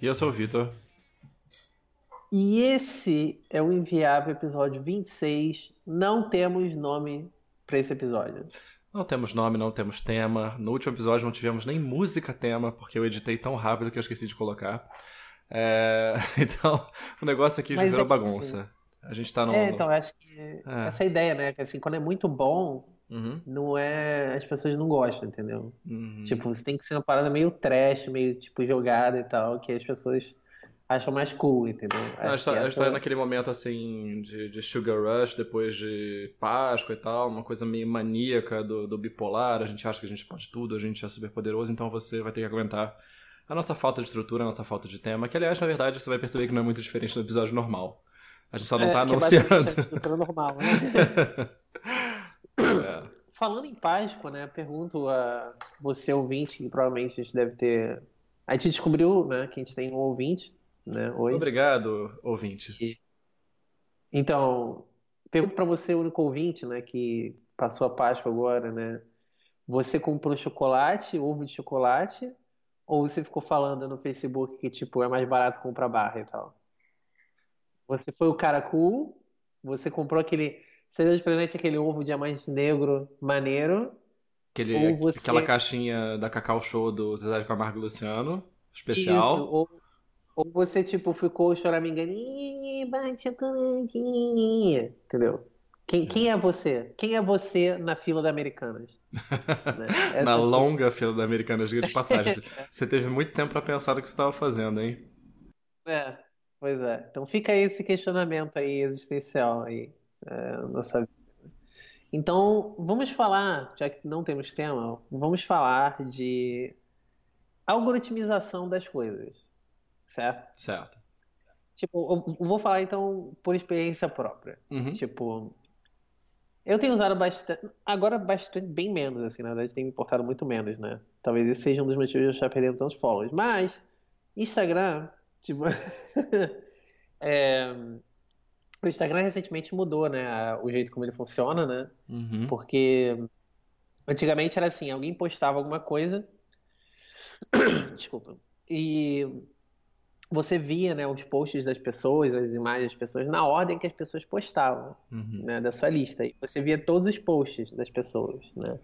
E eu sou o Vitor. E esse é o Inviável episódio 26. Não temos nome para esse episódio. Não temos nome, não temos tema. No último episódio não tivemos nem música tema, porque eu editei tão rápido que eu esqueci de colocar. É... Então, o negócio aqui já virou é bagunça. A gente tá no. É, então, acho que é. essa ideia, né? Que assim, quando é muito bom, uhum. não é. As pessoas não gostam, entendeu? Uhum. Tipo, você tem que ser uma parada meio trash, meio tipo jogada e tal, que as pessoas acham mais cool, entendeu? Não, a gente tá, tá naquele momento assim de, de, Sugar Rush depois de Páscoa e tal, uma coisa meio maníaca do, do bipolar. A gente acha que a gente pode tudo, a gente é super poderoso, então você vai ter que aguentar a nossa falta de estrutura, a nossa falta de tema, que aliás, na verdade, você vai perceber que não é muito diferente do episódio normal. A gente só não é, tá é anunciando. É normal, né? é. Falando em Páscoa, né? Pergunto a você, ouvinte, que provavelmente a gente deve ter. A gente descobriu, né, que a gente tem um ouvinte né? Oi? Obrigado, ouvinte. E... Então, pergunto para você, único ouvinte, né, que passou a Páscoa agora, né? Você comprou chocolate, ovo de chocolate, ou você ficou falando no Facebook que tipo é mais barato comprar barra e tal? Você foi o cara cool, você comprou aquele, você deu de presente aquele ovo diamante negro maneiro, Aquele, você... Aquela caixinha da Cacau Show do Zezé de Camargo e Luciano, especial. Isso, ou ou você, tipo, ficou choramingando, entendeu? Quem, quem é você? Quem é você na fila da Americanas? né? na longa fila da Americanas, diga de passagem. você teve muito tempo para pensar no que você estava fazendo, hein? É, pois é. Então fica esse questionamento aí existencial aí é, nossa vida. Então, vamos falar, já que não temos tema, vamos falar de algoritmização das coisas certo? Certo. Tipo, eu vou falar então por experiência própria. Uhum. Tipo, eu tenho usado bastante, agora bastante, bem menos, assim, na verdade tem me importado muito menos, né? Talvez esse seja um dos motivos de eu estar perdendo tantos followers. Mas, Instagram, tipo, é, o Instagram recentemente mudou, né? O jeito como ele funciona, né? Uhum. Porque antigamente era assim, alguém postava alguma coisa, desculpa, e você via né, os posts das pessoas, as imagens das pessoas, na ordem que as pessoas postavam uhum. né, da sua lista. E você via todos os posts das pessoas. Né?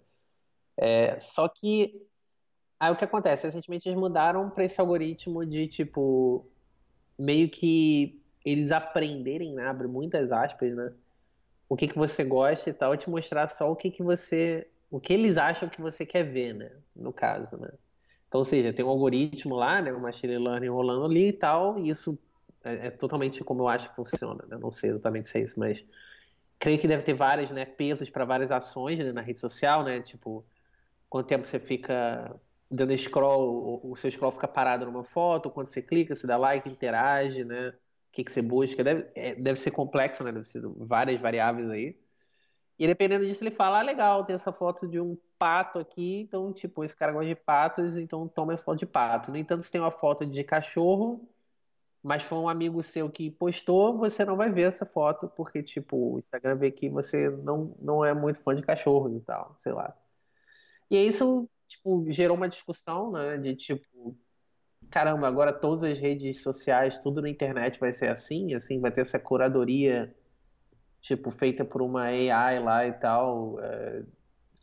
É, só que aí o que acontece? Recentemente eles mudaram para esse algoritmo de tipo meio que eles aprenderem, né, abre muitas aspas, né? O que, que você gosta e tal, te mostrar só o que, que você. o que eles acham que você quer ver, né? No caso, né? Então, ou seja, tem um algoritmo lá, né, um machine learning rolando ali e tal, e isso é, é totalmente como eu acho que funciona. Né? Não sei exatamente se é isso, mas creio que deve ter vários né, pesos para várias ações né, na rede social, né? Tipo, quanto tempo você fica dando scroll, o seu scroll fica parado numa foto, quando você clica, você dá like, interage, né? Que, que você busca. Deve, é, deve ser complexo, né? Deve ser várias variáveis aí. E dependendo disso, ele fala: ah, legal, tem essa foto de um pato aqui, então, tipo, esse cara gosta de patos, então toma essa foto de pato. No entanto, se tem uma foto de cachorro, mas foi um amigo seu que postou, você não vai ver essa foto, porque, tipo, o Instagram vê que você não, não é muito fã de cachorros e tal, sei lá. E isso, tipo, gerou uma discussão, né, de tipo, caramba, agora todas as redes sociais, tudo na internet vai ser assim, assim, vai ter essa curadoria tipo, feita por uma AI lá e tal, é,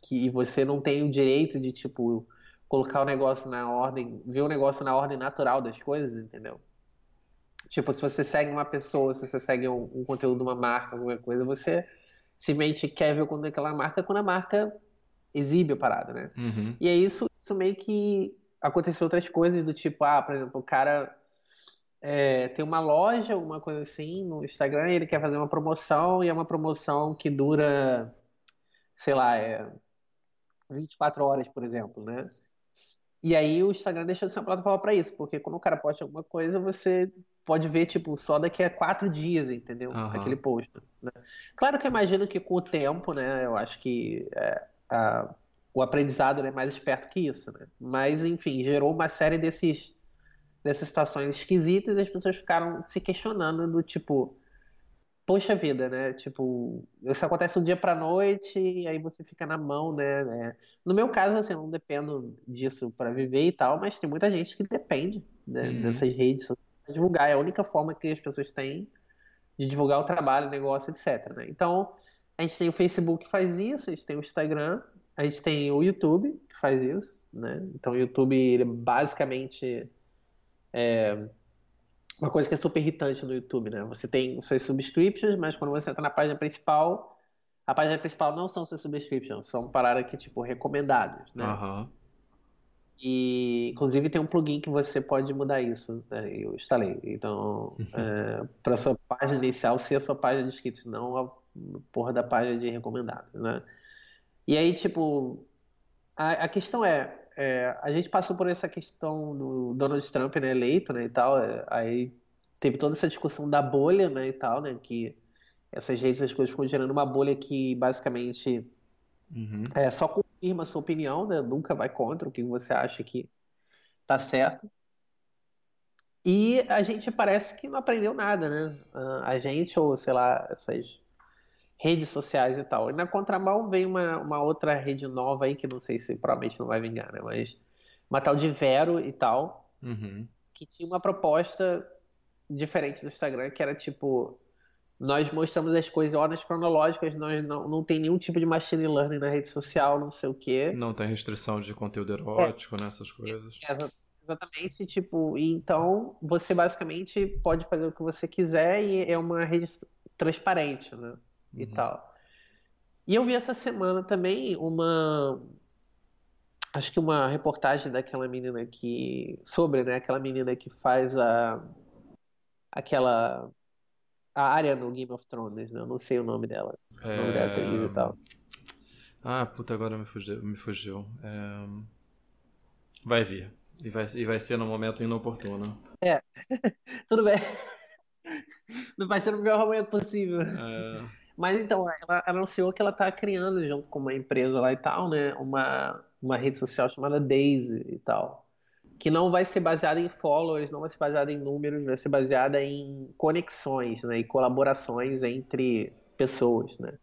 que você não tem o direito de, tipo, colocar o negócio na ordem, ver o negócio na ordem natural das coisas, entendeu? Tipo, se você segue uma pessoa, se você segue um, um conteúdo de uma marca, alguma coisa, você simplesmente quer ver o conteúdo daquela marca quando a marca exibe a parada, né? Uhum. E é isso, isso meio que aconteceu outras coisas do tipo, ah, por exemplo, o cara é, tem uma loja, uma coisa assim, no Instagram, e ele quer fazer uma promoção, e é uma promoção que dura, sei lá, é 24 horas, por exemplo, né? E aí o Instagram deixa de ser uma plataforma para isso, porque quando o cara posta alguma coisa, você pode ver, tipo, só daqui a quatro dias, entendeu? Uhum. Aquele post. Né? Claro que eu imagino que com o tempo, né, eu acho que é, a, o aprendizado é mais esperto que isso, né? Mas, enfim, gerou uma série desses dessas situações esquisitas, as pessoas ficaram se questionando do tipo, poxa vida, né? Tipo, isso acontece um dia pra noite e aí você fica na mão, né? né? No meu caso, assim, eu não dependo disso para viver e tal, mas tem muita gente que depende né, uhum. dessas redes sociais pra divulgar. É a única forma que as pessoas têm de divulgar o trabalho, o negócio, etc. Né? Então, a gente tem o Facebook que faz isso, a gente tem o Instagram, a gente tem o YouTube que faz isso, né? Então, o YouTube, ele basicamente é uma coisa que é super irritante no YouTube, né? Você tem seus subscriptions, mas quando você entra na página principal, a página principal não são seus subscriptions, são paradas que, tipo, recomendados, né? Uhum. E, inclusive, tem um plugin que você pode mudar isso, né? eu instalei. Então, é, para sua página inicial ser a sua página de inscritos, não a porra da página de recomendados, né? E aí, tipo, a, a questão é, é, a gente passou por essa questão do Donald Trump, né, eleito, né, e tal, é, aí teve toda essa discussão da bolha, né, e tal, né, que essas redes, as coisas ficam gerando uma bolha que basicamente uhum. é, só confirma a sua opinião, né, nunca vai contra o que você acha que tá certo. E a gente parece que não aprendeu nada, né? A gente, ou sei lá, essas redes sociais e tal. E na contramão vem uma, uma outra rede nova aí, que não sei se provavelmente não vai vingar, né? Mas uma tal de Vero e tal, uhum. que tinha uma proposta diferente do Instagram, que era tipo, nós mostramos as coisas em ordens cronológicas, nós não, não tem nenhum tipo de machine learning na rede social, não sei o quê. Não tem restrição de conteúdo erótico, é. né, essas coisas. É, exatamente, tipo, então você basicamente pode fazer o que você quiser e é uma rede transparente, né? E uhum. tal. E eu vi essa semana também uma. Acho que uma reportagem daquela menina que. Sobre, né? Aquela menina que faz a. Aquela. A área no Game of Thrones, né? Eu não sei o nome dela. É... O nome da atriz e tal. Ah, puta, agora me fugiu. Me fugiu. É... Vai vir. E vai, e vai ser no momento inoportuno. É. Tudo bem. Não vai ser no melhor momento possível. É. Mas então, ela anunciou que ela está criando, junto com uma empresa lá e tal, né? Uma, uma rede social chamada Daisy e tal. Que não vai ser baseada em followers, não vai ser baseada em números, vai ser baseada em conexões, né? E colaborações entre pessoas, né?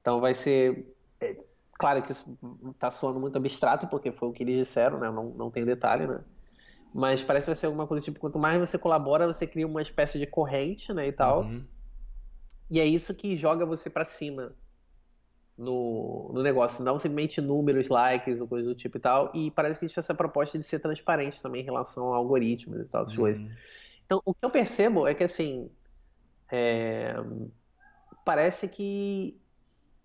Então vai ser. É, claro que isso está soando muito abstrato, porque foi o que eles disseram, né? Não, não tem detalhe, né? Mas parece que vai ser alguma coisa tipo: quanto mais você colabora, você cria uma espécie de corrente, né? E tal. Uhum e é isso que joga você para cima no, no negócio, não simplesmente números, likes ou coisa do tipo e tal. E parece que existe essa proposta de ser transparente também em relação a algoritmos e tal, essas uhum. coisas. Então, o que eu percebo é que, assim, é... parece que,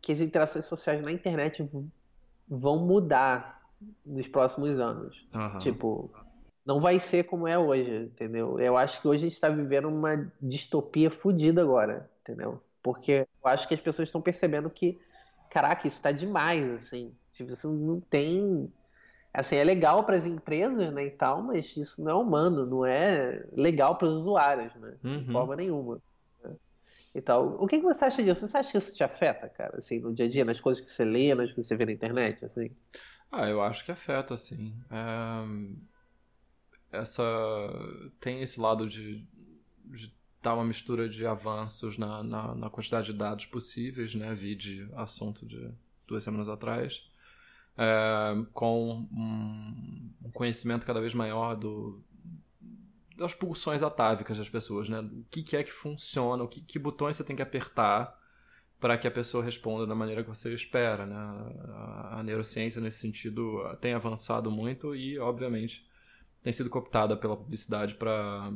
que as interações sociais na internet vão mudar nos próximos anos. Uhum. Tipo, não vai ser como é hoje, entendeu? Eu acho que hoje a gente está vivendo uma distopia fodida agora entendeu? Porque eu acho que as pessoas estão percebendo que, caraca, isso está demais, assim. Tipo, isso não tem. Assim, é legal para as empresas, né, e tal, mas isso não é humano, não é legal para os usuários, né? Uhum. De forma nenhuma. Né? E tal. O que, que você acha disso? Você acha que isso te afeta, cara, assim, no dia a dia, nas coisas que você lê, nas coisas que você vê na internet, assim? Ah, eu acho que afeta, sim. É... Essa... Tem esse lado de, de tá uma mistura de avanços na, na, na, quantidade de dados possíveis, né? Vi de assunto de duas semanas atrás, é, com um, conhecimento cada vez maior do, das pulsões atávicas das pessoas, né? O que, que é que funciona, o que, que botões você tem que apertar para que a pessoa responda da maneira que você espera, né? A, a neurociência nesse sentido tem avançado muito e, obviamente, tem sido cooptada pela publicidade para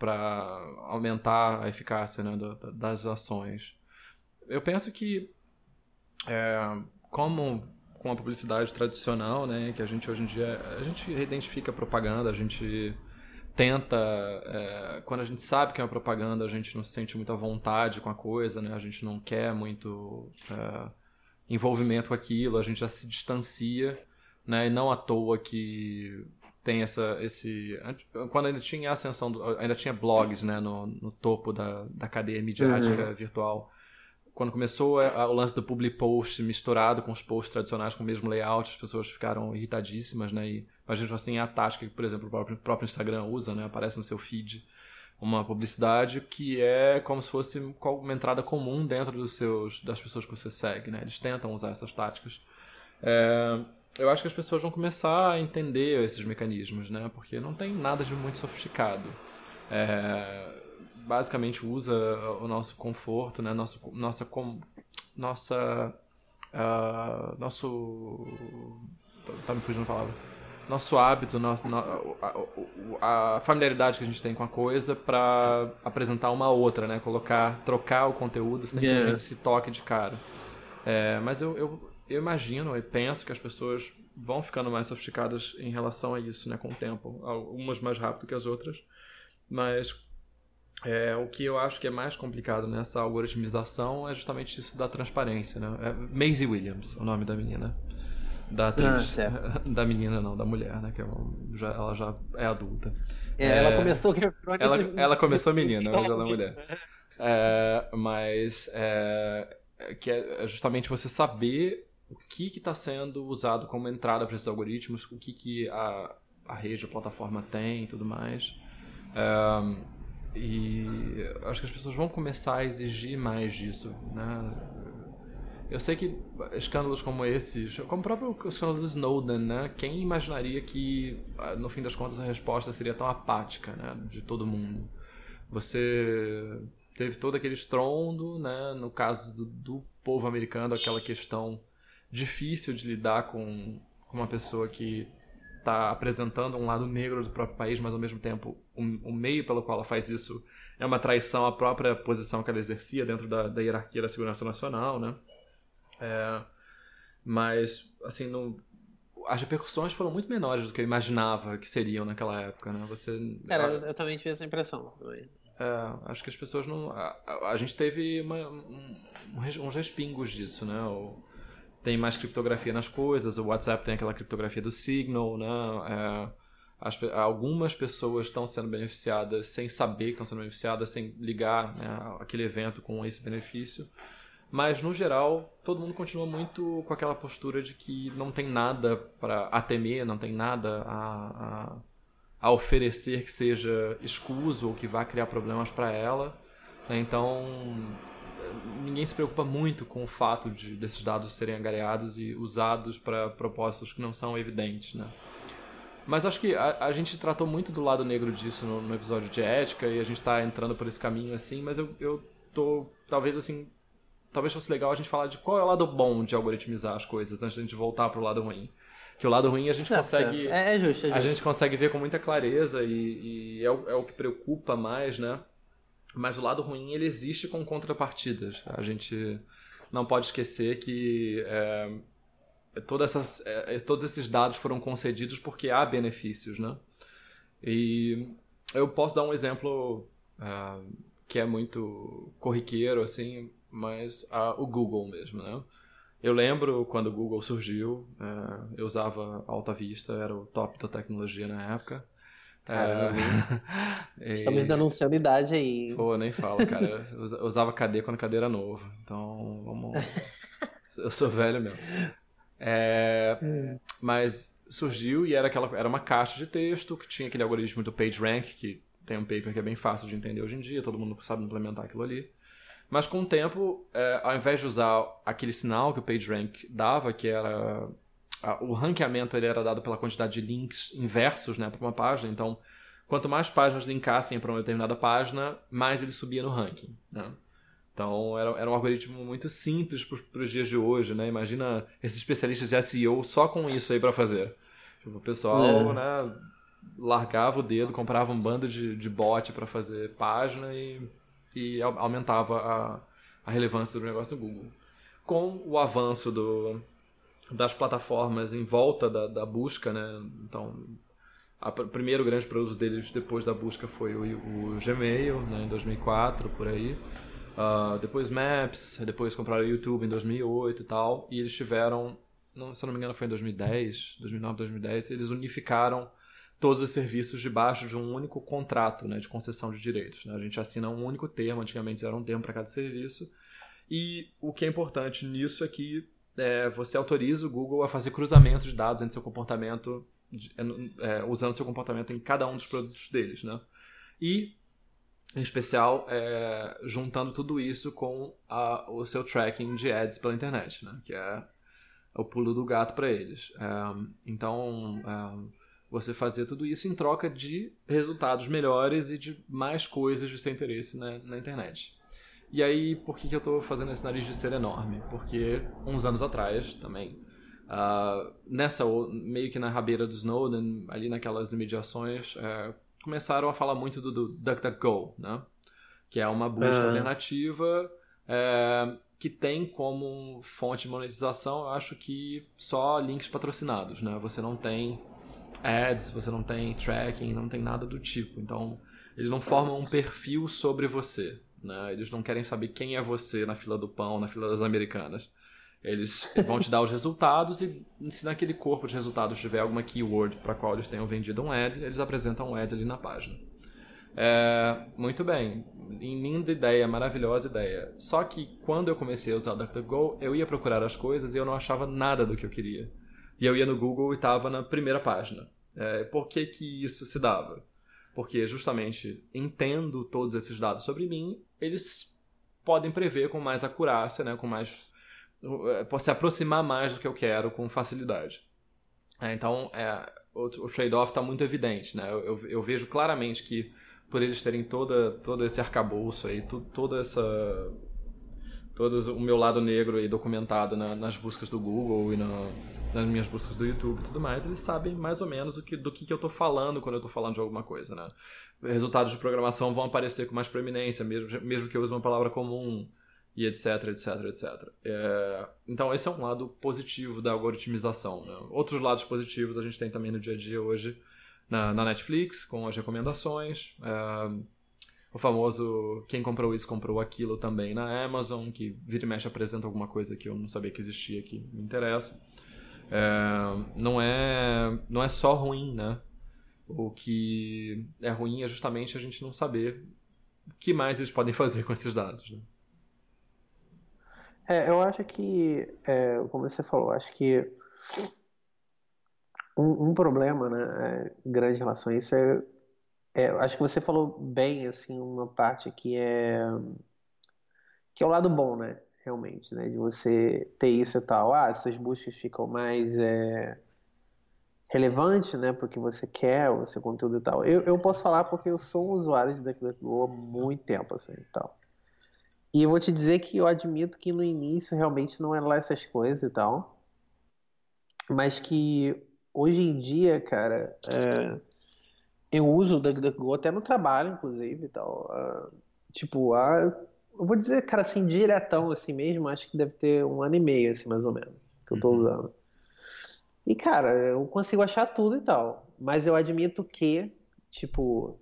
para aumentar a eficácia né, das ações. Eu penso que, é, como com a publicidade tradicional, né, que a gente hoje em dia a gente identifica propaganda, a gente tenta, é, quando a gente sabe que é uma propaganda, a gente não se sente muita vontade com a coisa, né, a gente não quer muito é, envolvimento com aquilo, a gente já se distancia, né, e não à toa que tem essa esse quando ainda tinha a ascensão do, ainda tinha blogs né no, no topo da, da cadeia midiática uhum. virtual quando começou a, a, o lance do public post misturado com os posts tradicionais com o mesmo layout as pessoas ficaram irritadíssimas né e mas assim a tática que por exemplo o próprio, próprio Instagram usa né aparece no seu feed uma publicidade que é como se fosse uma entrada comum dentro dos seus, das pessoas que você segue, né? Eles tentam usar essas táticas. É, eu acho que as pessoas vão começar a entender esses mecanismos, né? Porque não tem nada de muito sofisticado. É, basicamente usa o nosso conforto, né? Nosso, nossa, com, nossa, uh, nosso, tá, me fugindo a palavra nosso hábito, nosso, a, a, familiaridade que a gente tem com a coisa para apresentar uma outra, né? Colocar, trocar o conteúdo sem yeah. que a gente se toque de cara. É, mas eu, eu, eu imagino e penso que as pessoas vão ficando mais sofisticadas em relação a isso, né? Com o tempo. Algumas mais rápido que as outras. Mas é, o que eu acho que é mais complicado nessa algoritmização é justamente isso da transparência, né? É Maisie Williams, o nome da menina da atriz. Da menina, não, da mulher, né? Que é já, ela já é adulta. É, é, ela começou Game of Ela, ela começou menina, mas ela é mulher. É, mas é, que é justamente você saber o que está sendo usado como entrada para esses algoritmos, o que, que a, a rede, a plataforma tem e tudo mais. É, e acho que as pessoas vão começar a exigir mais disso, né? Eu sei que escândalos como esses, como o próprio escândalo do Snowden, né? Quem imaginaria que, ah, no fim das contas, a resposta seria tão apática, né? De todo mundo. Você teve todo aquele estrondo, né? No caso do, do povo americano, aquela questão difícil de lidar com, uma pessoa que está apresentando um lado negro do próprio país, mas ao mesmo tempo o, meio pelo qual ela faz isso é uma traição à própria posição que ela exercia dentro da, da hierarquia da segurança nacional, né? É, mas, assim, no, as repercussões foram muito menores do que eu imaginava que seriam naquela época, né? Você... Cara, eu, eu também tive essa impressão. É, acho que as pessoas não... A, a, a gente teve uma, um, uns respingos disso, né? O, tem mais criptografia nas coisas, o WhatsApp tem aquela criptografia do Signal, né? É, as, algumas pessoas estão sendo beneficiadas sem saber que estão sendo beneficiadas, sem ligar né, aquele evento com esse benefício. Mas, no geral, todo mundo continua muito com aquela postura de que não tem nada para a temer, não tem nada a, a, a, oferecer que seja escuso ou que vá criar problemas para ela. Né? Então, ninguém se preocupa muito com o fato de desses dados serem angariados e usados para propósitos que não são evidentes, né? Mas acho que a, a, gente tratou muito do lado negro disso no, no episódio de ética e a gente está entrando por esse caminho assim, mas eu, eu tô talvez assim talvez fosse legal a gente falar de qual é o lado bom de algoritmizar as coisas antes de a gente voltar pro lado ruim. Que o lado ruim a gente certo, consegue. Certo. É, é, justo, é justo. A gente consegue ver com muita clareza e, e é, o, é, o, que preocupa mais, né? Mas o lado ruim ele existe com contrapartidas. A gente não pode esquecer que é, todas essas, é, todos esses dados foram concedidos porque há benefícios, né? E eu posso dar um exemplo uh, que é muito corriqueiro, assim, mas o Google mesmo, né? Eu lembro quando o Google surgiu, é, eu usava Alta Vista, era o top da tecnologia na época. É, Estamos denunciando idade aí. Pô, nem falo, cara. Eu usava KD quando KD era novo. Então, vamos. eu sou velho mesmo. É... é... Mas surgiu e era, aquela, era uma caixa de texto que tinha aquele algoritmo do PageRank, que tem um paper que é bem fácil de entender hoje em dia, todo mundo sabe implementar aquilo ali. Mas com o tempo, é, ao invés de usar aquele sinal que o PageRank dava, que era a, o ranqueamento ele era dado pela quantidade de links inversos né, para uma página. Então, quanto mais páginas linkassem para uma determinada página, mais ele subia no ranking. Né? Então, era, era um algoritmo muito simples para os dias de hoje. Né? Imagina esses especialistas de SEO só com isso aí para fazer. Tipo, o pessoal é. né, largava o dedo, comprava um bando de, de bot para fazer página e e aumentava a, a relevância do negócio do Google. Com o avanço do, das plataformas em volta da, da busca, né? Então, o primeiro grande produto deles depois da busca foi o, o Gmail, né, em 2004, por aí. Uh, depois Maps, depois compraram o YouTube em 2008 e tal. E eles tiveram, não, se eu não me engano foi em 2010, 2009, 2010, eles unificaram todos os serviços debaixo de um único contrato né, de concessão de direitos. Né? A gente assina um único termo, antigamente era um termo para cada serviço. E o que é importante nisso é que é, você autoriza o Google a fazer cruzamento de dados entre seu comportamento, é, é, usando seu comportamento em cada um dos produtos deles. Né? E Em especial, é, juntando tudo isso com a, o seu tracking de ads pela internet, né? Que é o pulo do gato para eles. É, então, é, você fazer tudo isso em troca de resultados melhores e de mais coisas de seu interesse na internet. E aí, por que, que eu estou fazendo esse nariz de ser enorme? Porque uns anos atrás, também, uh, nessa, meio que na rabeira do Snowden, ali naquelas imediações, uh, começaram a falar muito do, do DuckDuckGo, né? Que é uma busca alternativa é, que tem como fonte de monetização, eu acho que só links patrocinados, né? Você não tem ads, você não tem tracking, não tem nada do tipo. Então, eles não formam um perfil sobre você, né? Eles não querem saber quem é você na fila do pão, na fila das americanas. Eles vão te dar os resultados e se naquele corpo de resultados tiver alguma keyword para qual eles tenham vendido um ad, eles apresentam um ad ali na página. É, muito bem, linda ideia, maravilhosa ideia. Só que quando eu comecei a usar o DuckDuckGo, eu ia procurar as coisas e eu não achava nada do que eu queria. E eu ia no Google e estava na primeira página. É, por que, que isso se dava? Porque justamente entendo todos esses dados sobre mim, eles podem prever com mais acurácia, né, com mais posso se aproximar mais do que eu quero com facilidade. É, então, é, o, o trade-off está muito evidente. Né? Eu, eu, eu, vejo claramente que, por eles terem toda, todo esse arcabouço aí, tu, toda essa. Todo o meu lado negro aí documentado na, nas buscas do Google e na, nas minhas buscas do YouTube e tudo mais, eles sabem mais ou menos do que, do que, que eu estou falando quando eu estou falando de alguma coisa. Né? Resultados de programação vão aparecer com mais preeminência, mesmo, mesmo que eu use uma palavra comum e etc, etc, etc. É, então esse é um lado positivo da algoritmização. Né? Outros lados positivos a gente tem também no dia a dia hoje na, na Netflix, com as recomendações. É, o famoso quem comprou isso comprou aquilo também na Amazon, que vira e mexe apresenta alguma coisa que eu não sabia que existia que me interessa. É, não, é, não é só ruim, né? O que é ruim é justamente a gente não saber o que mais eles podem fazer com esses dados. Né? É, eu acho que, é, como você falou, acho que um, um problema, né, é, grande em relação a isso é, é, acho que você falou bem, assim, uma parte que é que é o lado bom, né, realmente, né, de você ter isso e tal. Ah, suas buscas ficam mais é, relevantes, né, porque você quer, o seu conteúdo e tal. Eu, eu posso falar porque eu sou um usuário de DuckDuckGo há muito tempo, assim, e tal. E eu vou te dizer que eu admito que no início realmente não era lá essas coisas e tal. Mas que hoje em dia, cara, é, eu uso o DuckDuckGo até no trabalho, inclusive e tal. Uh, tipo, uh, eu vou dizer, cara, assim, diretão assim mesmo, acho que deve ter um ano e meio, assim, mais ou menos, que eu tô uhum. usando. E, cara, eu consigo achar tudo e tal. Mas eu admito que, tipo,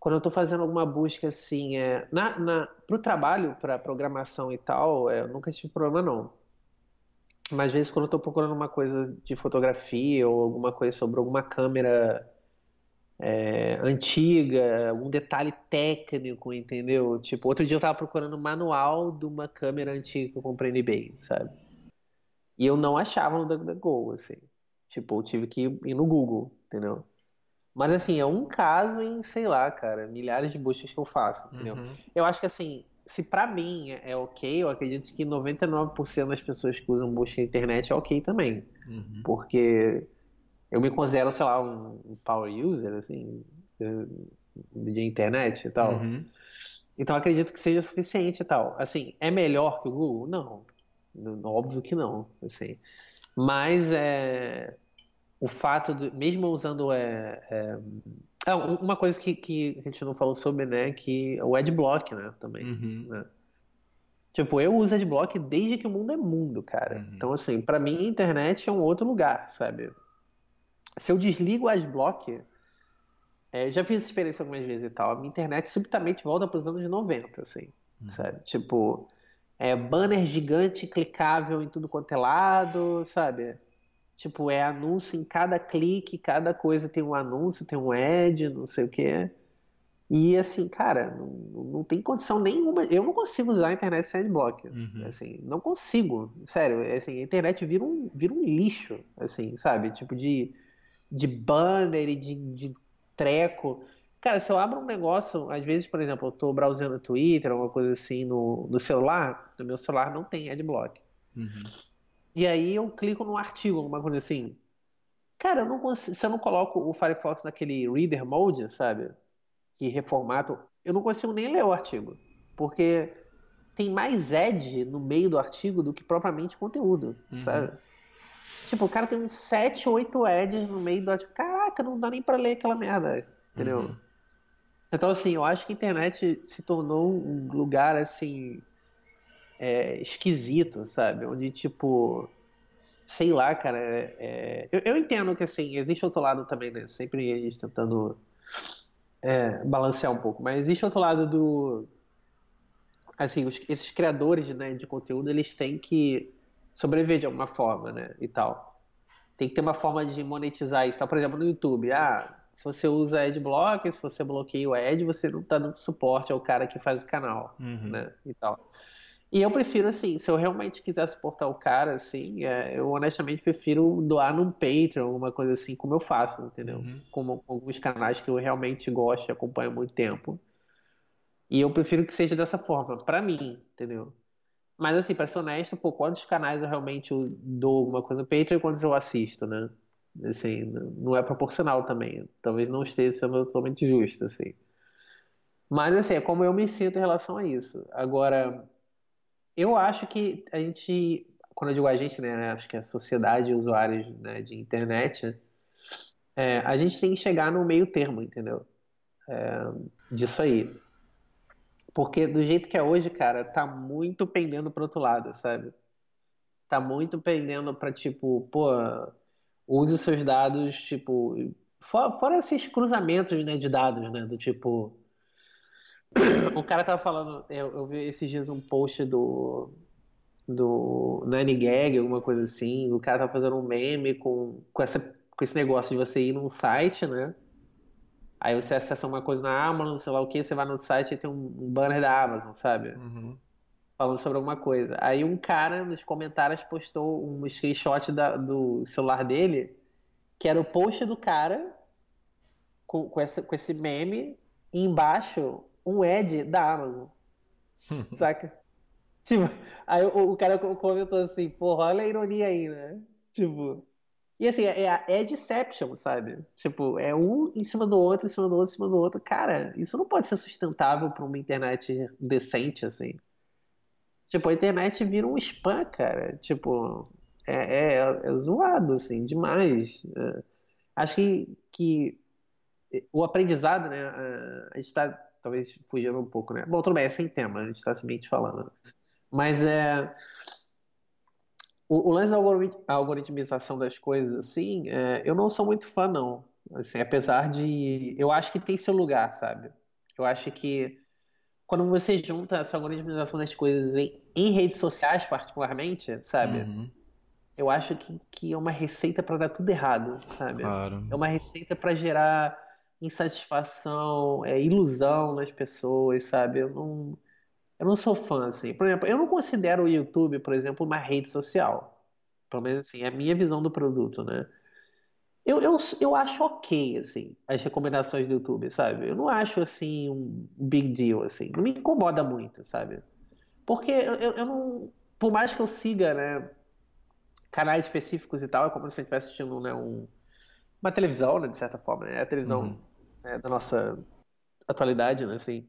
quando eu estou fazendo alguma busca assim, é, na, na, pro trabalho, para programação e tal, é, eu nunca tive problema não. Mas às vezes quando eu estou procurando uma coisa de fotografia ou alguma coisa sobre alguma câmera é, antiga, um detalhe técnico, entendeu? Tipo, outro dia eu estava procurando um manual de uma câmera antiga que eu comprei no eBay, sabe? E eu não achava no DuckDuckGo, assim. Tipo, eu tive que ir no Google, entendeu? Mas assim, é um caso em, sei lá, cara, milhares de buscas que eu faço, entendeu? Uhum. Eu acho que assim, se para mim é, é ok, eu acredito que 99% das pessoas que usam busca na internet é ok também. Uhum. Porque eu me considero, sei lá, um power user, assim, de internet e tal. Uhum. Então acredito que seja suficiente e tal. Assim, é melhor que o Google? Não. Óbvio que não, assim. Mas é o fato de, mesmo usando é, é, é, uma coisa que, que a gente não falou sobre, né, que o adblock, né, também. Uhum. Né? Tipo, eu uso adblock desde que o mundo é mundo, cara. Uhum. Então, assim, para mim a internet é um outro lugar, sabe? Se eu desligo o adblock, é, já fiz essa experiência algumas vezes e tal, a minha internet subitamente volta para os anos 90, assim, uhum. sabe? Tipo, é banner gigante clicável em tudo quanto é lado, sabe? Tipo, é anúncio em cada clique, cada coisa tem um anúncio, tem um ad, não sei o quê. E assim, cara, não, não tem condição nenhuma. Eu não consigo usar a internet sem adblock. Uhum. Assim, não consigo. Sério, assim, a internet vira um, vira um lixo, assim, sabe? Tipo, de, de banner e de, de treco. Cara, se eu abro um negócio, às vezes, por exemplo, eu tô browsando Twitter, alguma coisa assim no, no celular, no meu celular não tem adblock. Uhum. E aí eu clico num artigo, alguma coisa assim. Cara, eu não consigo, se eu não coloco o Firefox naquele reader mode, sabe? Que reformato, eu não consigo nem ler o artigo. Porque tem mais edge no meio do artigo do que propriamente conteúdo, uhum. sabe? Tipo, o cara tem uns 7, 8 edges no meio do artigo. Caraca, não dá nem pra ler aquela merda, entendeu? Uhum. Então, assim, eu acho que a internet se tornou um lugar, assim, é, esquisito, sabe? Onde, tipo, sei lá, cara, é, é... Eu, eu, entendo que, assim, existe outro lado também, né? Sempre a gente tentando é, balancear um pouco, mas existe outro lado do... Assim, os, esses criadores né, de conteúdo, eles têm que sobreviver de alguma forma, né? E tal. Tem que ter uma forma de monetizar isso. Então, por exemplo, no YouTube, ah, se você usa adblock, se você bloqueia o ad, você não está dando suporte ao cara que faz o canal, uhum. né? E tal. E eu prefiro, assim, se eu realmente quiser suportar o cara, assim, é, eu honestamente prefiro doar num Patreon, alguma coisa assim, como eu faço, entendeu? Uhum. Como, com alguns canais que eu realmente gosto e acompanho há muito tempo. E eu prefiro que seja dessa forma, para mim, entendeu? Mas, assim, pra ser honesto, por quantos canais eu realmente dou alguma coisa no Patreon e quantos eu assisto, né? Assim, não é proporcional também. Talvez não esteja sendo totalmente justo, assim. Mas, assim, é como eu me sinto em relação a isso. Agora, eu acho que a gente, quando eu digo a gente, né, acho que a sociedade de usuários né, de internet, é, a gente tem que chegar no meio termo, entendeu? É, disso aí. Porque do jeito que é hoje, cara, tá muito pendendo pro outro lado, sabe? Tá muito pendendo pra, tipo, pô, use seus dados, tipo. Fora, fora esses cruzamentos né, de dados, né? Do tipo. O cara tava falando. Eu, eu vi esses dias um post do. Do Nanny Gag, alguma coisa assim. O cara tava fazendo um meme com, com, essa, com esse negócio de você ir num site, né? Aí você acessa uma coisa na Amazon, sei lá o que, você vai no site e tem um, banner da Amazon, sabe? Uhum falando sobre alguma coisa. Aí um cara nos comentários postou um screenshot da, do celular dele, que era o post do cara com, com, essa, com esse meme, e embaixo um ad da Amazon. saca? Tipo, aí o, o, cara comentou assim, porra, olha a ironia aí, né? Tipo. E assim, é, é Deception, sabe? Tipo, é um em cima do outro, em cima do outro, em cima do outro. Cara, isso não pode ser sustentável para uma internet decente, assim. Tipo, a internet vira um spam, cara. Tipo, é, é, é zoado, assim, demais. É. Acho que, que o aprendizado, né? A gente está talvez fugindo um pouco, né? Bom, tudo bem, é sem tema, a gente está simplesmente falando. Mas é. O, o lance da algoritmização das coisas, assim, é, eu não sou muito fã, não. Assim, apesar de. Eu acho que tem seu lugar, sabe? Eu acho que quando você junta essa algoritmização das coisas em, em redes sociais, particularmente, sabe? Uhum. Eu acho que, que é uma receita para dar tudo errado, sabe? Claro. É uma receita para gerar insatisfação, é, ilusão nas pessoas, sabe? Eu não, eu não sou fã, assim. Por exemplo, eu não considero o YouTube, por exemplo, uma rede social. Pelo menos assim, é a minha visão do produto, né? Eu, eu, eu acho ok, assim, as recomendações do YouTube, sabe? Eu não acho, assim, um big deal, assim. Não me incomoda muito, sabe? Porque eu, eu, eu não... Por mais que eu siga, né, canais específicos e tal, é como se eu estivesse assistindo, né, um, uma televisão, né, de certa forma, né? A televisão uhum. né, da nossa atualidade, né, assim.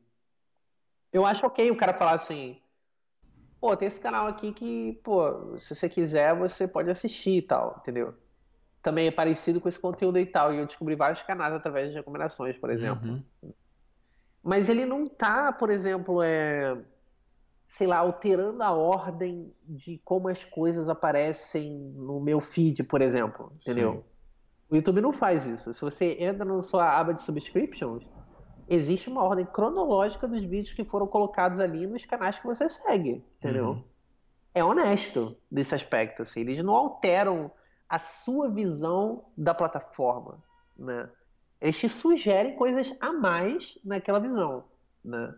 Eu acho ok o cara falar assim, pô, tem esse canal aqui que, pô, se você quiser, você pode assistir e tal, entendeu? também é parecido com esse conteúdo e tal. E eu descobri vários canais através de recomendações, por exemplo. Uhum. Mas ele não tá, por exemplo, é, sei lá, alterando a ordem de como as coisas aparecem no meu feed, por exemplo. Entendeu? Sim. O YouTube não faz isso. Se você entra na sua aba de subscriptions, existe uma ordem cronológica dos vídeos que foram colocados ali nos canais que você segue, entendeu? Uhum. É honesto desse aspecto, assim. Eles não alteram a sua visão da plataforma, né? Eles te sugerem coisas a mais naquela visão, né?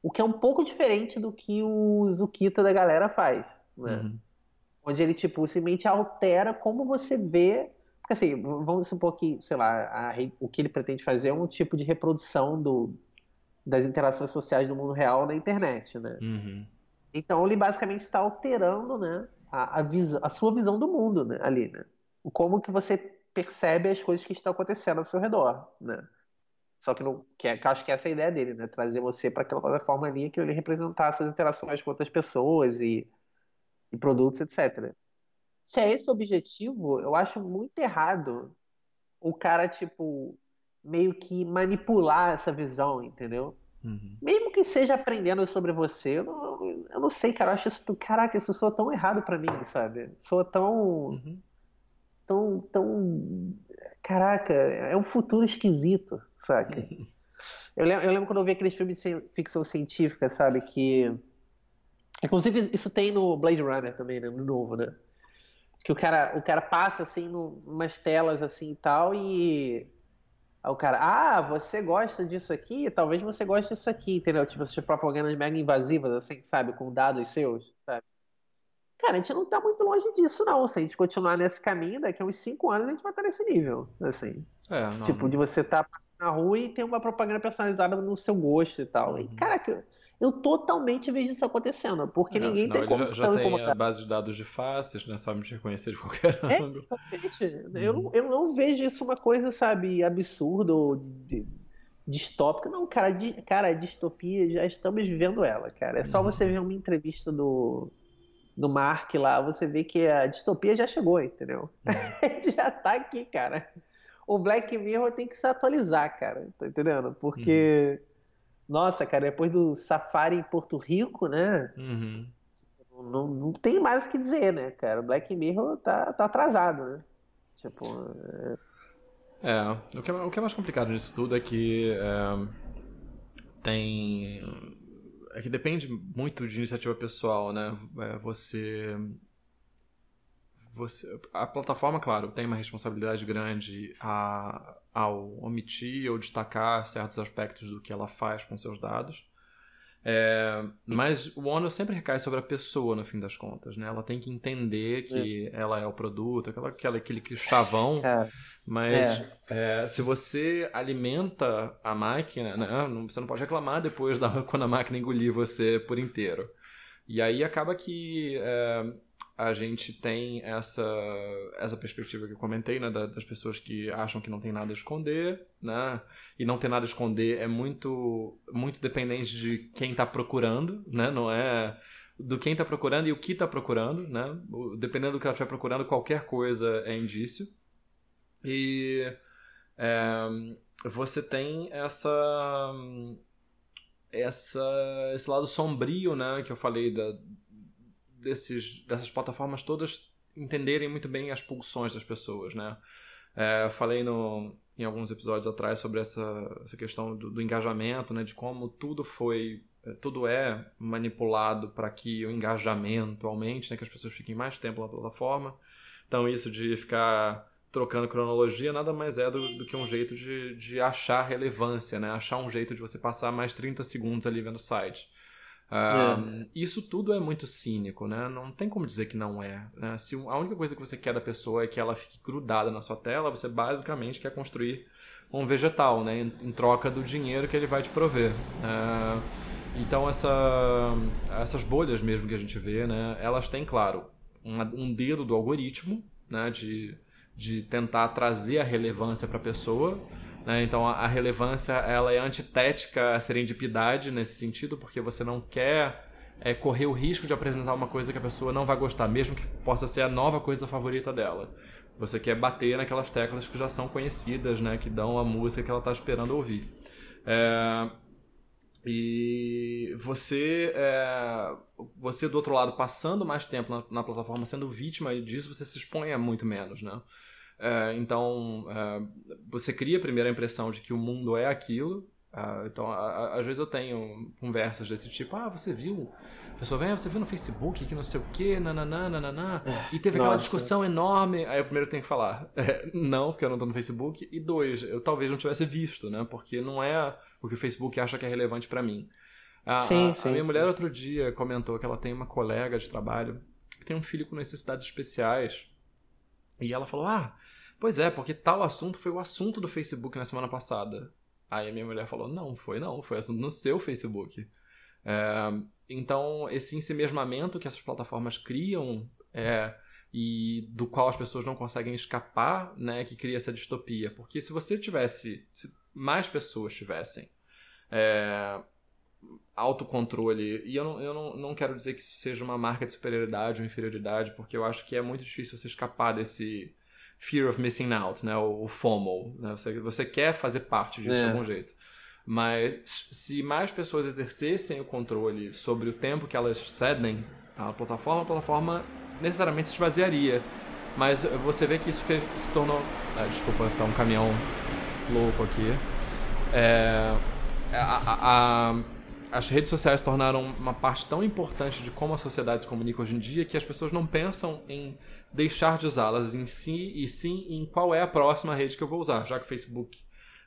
O que é um pouco diferente do que o Zukita da galera faz, né? Uhum. Onde ele, tipo, simplesmente altera como você vê Assim, vamos supor que, sei lá, a, o que ele pretende fazer é um tipo de reprodução do, das interações sociais do mundo real na internet, né? Uhum. Então ele basicamente está alterando, né, a, a, visão, a sua visão do mundo né, ali, né? Como que você percebe as coisas que estão acontecendo ao seu redor, né? Só que, não, que, é, que acho que essa é a ideia dele, né? Trazer você para aquela plataforma ali que ele representar suas interações com outras pessoas e, e produtos, etc. Se é esse o objetivo, eu acho muito errado o cara, tipo, meio que manipular essa visão, entendeu? Uhum. Mesmo que seja aprendendo sobre você, eu não, eu não sei, cara. Eu acho isso. Caraca, isso soa tão errado para mim, sabe? Soa tão. Uhum. Tão. tão. Caraca, é um futuro esquisito, sabe? Uhum. Eu, lembro, eu lembro quando eu vi aqueles filmes de ficção científica, sabe? Que. Inclusive, isso tem no Blade Runner também, né? No novo, né? Que o cara, o cara passa assim, umas telas assim e tal, e Aí o cara, ah, você gosta disso aqui? Talvez você goste disso aqui, entendeu? Tipo, essas propagandas mega invasivas, assim, sabe? Com dados seus, sabe? Cara, a gente não tá muito longe disso, não. Se a gente continuar nesse caminho, daqui a uns 5 anos a gente vai estar nesse nível, assim. É, não, tipo, não... de você estar tá passando na rua e ter uma propaganda personalizada no seu gosto e tal. Uhum. E, caraca, eu totalmente vejo isso acontecendo, porque é, ninguém afinal, tem como... já, já tem a base de dados de faces, né? Sabe te reconhecer de qualquer é, ângulo. Exatamente. Uhum. Eu, não, eu não vejo isso uma coisa, sabe, absurda ou distópica. Não, cara, di, cara, a distopia, já estamos vivendo ela, cara. É só uhum. você ver uma entrevista do, do Mark lá, você vê que a distopia já chegou, entendeu? Uhum. já tá aqui, cara. O Black Mirror tem que se atualizar, cara, tá entendendo? Porque... Uhum nossa, cara, depois do Safari em Porto Rico, né? Uhum. Não, não tem mais o que dizer, né, cara? Black Mirror tá, tá atrasado, né? Tipo. É... é, o que é, o que é mais complicado nisso tudo é que é, tem. É que depende muito de iniciativa pessoal, né? É, você você, a plataforma, claro, tem uma responsabilidade grande a, ao omitir ou destacar certos aspectos do que ela faz com seus dados. É, mas o ônus sempre recai sobre a pessoa, no fim das contas, né? Ela tem que entender que é. ela é o produto, aquela, aquela, aquele chavão. É. Mas é. se você alimenta a máquina, né? você não pode reclamar depois da, quando a máquina engolir você por inteiro. E aí acaba que é, a gente tem essa, essa perspectiva que eu comentei, né, das pessoas que acham que não tem nada a esconder, né, e não ter nada a esconder é muito, muito dependente de quem está procurando, né, não é do quem está procurando e o que está procurando, né, dependendo do que ela estiver procurando, qualquer coisa é indício. E é, você tem essa essa esse lado sombrio, né, que eu falei da desses, dessas plataformas todas entenderem muito bem as pulsões das pessoas, né? É, falei no, em alguns episódios atrás sobre essa, essa questão do, do engajamento, né? De como tudo foi, é, tudo é manipulado para que o engajamento aumente, né? Que as pessoas fiquem mais tempo na plataforma. Então isso de ficar trocando cronologia nada mais é do, do, que um jeito de, de achar relevância, né? Achar um jeito de você passar mais 30 segundos ali vendo o site. Uh, Isso tudo é muito cínico, né? Não tem como dizer que não é. Né? Se a única coisa que você quer da pessoa é que ela fique grudada na sua tela, você basicamente quer construir um vegetal, né? Em, em troca do dinheiro que ele vai te prover. Uh, então essa, essas bolhas mesmo que a gente vê, né? Elas têm, claro, um, um dedo do algoritmo, né? De, de tentar trazer a relevância para a pessoa né? Então a, relevância ela é antitética à serendipidade nesse sentido, porque você não quer é, correr o risco de apresentar uma coisa que a pessoa não vai gostar, mesmo que possa ser a nova coisa favorita dela. Você quer bater naquelas teclas que já são conhecidas, né? que dão a música que ela está esperando ouvir. É... E você, é... você do outro lado, passando mais tempo na, na plataforma, sendo vítima disso, você se expõe a muito menos, né? É, então, é, você cria a primeira impressão de que o mundo é aquilo. É, então, às vezes eu tenho conversas desse tipo: ah, você viu? A pessoa vem, ah, você viu no Facebook que não sei o quê, nananã, nananã, e teve aquela Nossa. discussão enorme. Aí eu primeiro tenho que falar: é, não, porque eu não tô no Facebook. E dois, eu talvez não tivesse visto, né? Porque não é o que o Facebook acha que é relevante para mim. A, sim, a, sim. a minha mulher outro dia comentou que ela tem uma colega de trabalho que tem um filho com necessidades especiais. E ela falou: Ah, Pois é, porque tal assunto foi o assunto do Facebook na semana passada. Aí a minha mulher falou: Não, foi não, foi assunto no seu Facebook. É, então, esse ensimesmamento que essas plataformas criam é, e do qual as pessoas não conseguem escapar, né, que cria essa distopia. Porque se você tivesse, se mais pessoas tivessem é, autocontrole, e eu, não, eu não, não quero dizer que isso seja uma marca de superioridade ou inferioridade, porque eu acho que é muito difícil você escapar desse fear of missing out, né, o, FOMO. Né, você, você quer fazer parte disso é. de algum jeito. Mas se mais pessoas exercessem o controle sobre o tempo que elas cedem à plataforma, a plataforma necessariamente se esvaziaria. Mas você vê que isso fez, se tornou. Ah, desculpa, tá um caminhão louco aqui. É, a, a, a, as redes sociais tornaram uma parte tão importante de como a sociedade se comunica hoje em dia que as pessoas não pensam em deixar de usá-las em si e sim em qual é a próxima rede que eu vou usar, já que o Facebook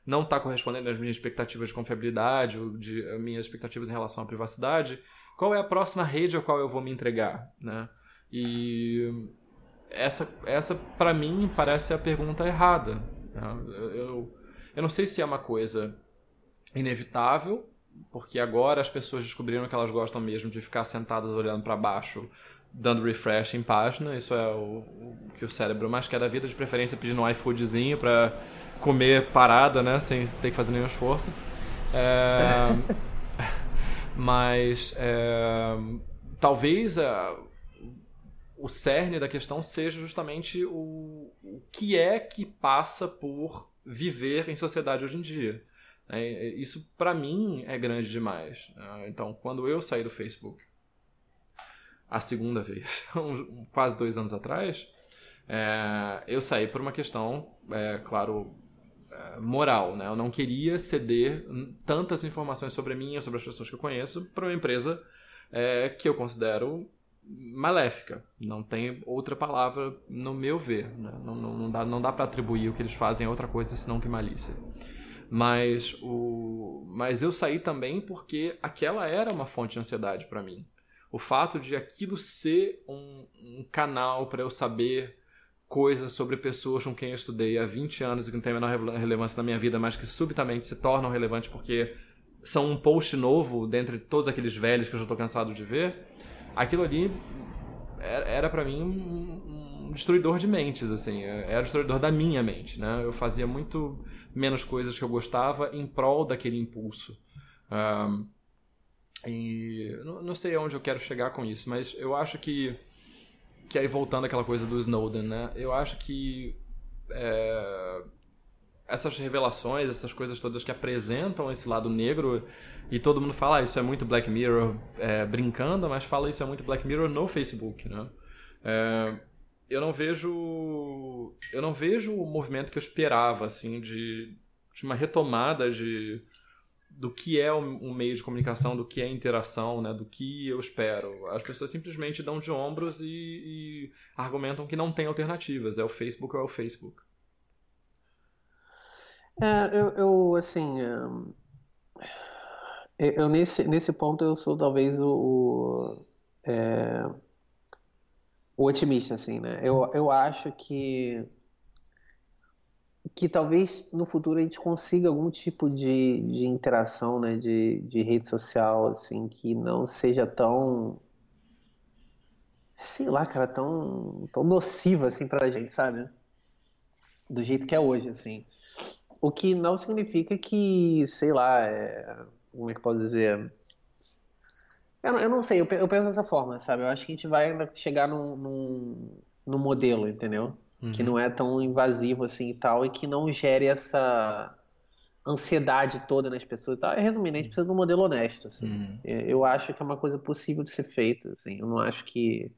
não está correspondendo às minhas expectativas de confiabilidade ou de minhas expectativas em relação à privacidade, qual é a próxima rede a qual eu vou me entregar, né? E essa, essa para mim, parece a pergunta errada. Né? Eu, eu não sei se é uma coisa inevitável, porque agora as pessoas descobriram que elas gostam mesmo de ficar sentadas olhando para baixo, dando refresh em página. Isso é o, o, que o cérebro mais quer da vida, de preferência pedindo um iFoodzinho para comer parada, né? Sem ter que fazer nenhum esforço. É, mas é, talvez é, o cerne da questão seja justamente o, o que é que passa por viver em sociedade hoje em dia. É, isso para mim é grande demais. Né? Então, quando eu saí do Facebook a segunda vez, quase dois anos atrás, é, eu saí por uma questão, é, claro, moral, né? Eu não queria ceder tantas informações sobre mim e sobre as pessoas que eu conheço para uma empresa é, que eu considero maléfica. Não tem outra palavra no meu ver. Né? Não, não, não, dá, não dá para atribuir o que eles fazem a outra coisa senão que malícia. Mas, o, mas eu saí também porque aquela era uma fonte de ansiedade para mim. O fato de aquilo ser um, um canal para eu saber coisas sobre pessoas com quem eu estudei há 20 anos e que não tem a menor relevância na minha vida, mas que subitamente se tornam relevantes porque são um post novo dentre todos aqueles velhos que eu já estou cansado de ver, aquilo ali era para mim um, destruidor de mentes, assim, era destruidor da minha mente, né? Eu fazia muito menos coisas que eu gostava em prol daquele impulso. Um, e não sei aonde eu quero chegar com isso, mas eu acho que que aí voltando àquela coisa do Snowden, né? Eu acho que é, essas revelações, essas coisas todas que apresentam esse lado negro e todo mundo fala ah, isso é muito Black Mirror é, brincando, mas fala isso é muito Black Mirror no Facebook, né? É, eu não vejo eu não vejo o movimento que eu esperava assim de, de uma retomada de do que é um meio de comunicação, do que é interação, né, do que eu espero. As pessoas simplesmente dão de ombros e, e argumentam que não tem alternativas. É o Facebook ou é o Facebook. É, eu, eu assim, é, eu nesse, nesse ponto eu sou talvez o, o, é, o otimista, assim, né? Eu, eu acho que que talvez no futuro a gente consiga algum tipo de, de interação, né, de, de rede social, assim, que não seja tão, sei lá, cara, tão, tão nociva, assim, pra gente, sabe? Do jeito que é hoje, assim. O que não significa que, sei lá, é... como é que posso dizer? Eu não, eu não sei, eu, eu penso dessa forma, sabe? Eu acho que a gente vai chegar num, num, num modelo, entendeu? uhum. que não é tão invasivo assim e tal, e que não gere essa ansiedade toda nas pessoas e tal. É, resumindo, a gente precisa de um modelo honesto, assim. Uhum. Eu acho que é uma coisa possível de ser feita, assim. Eu não acho que...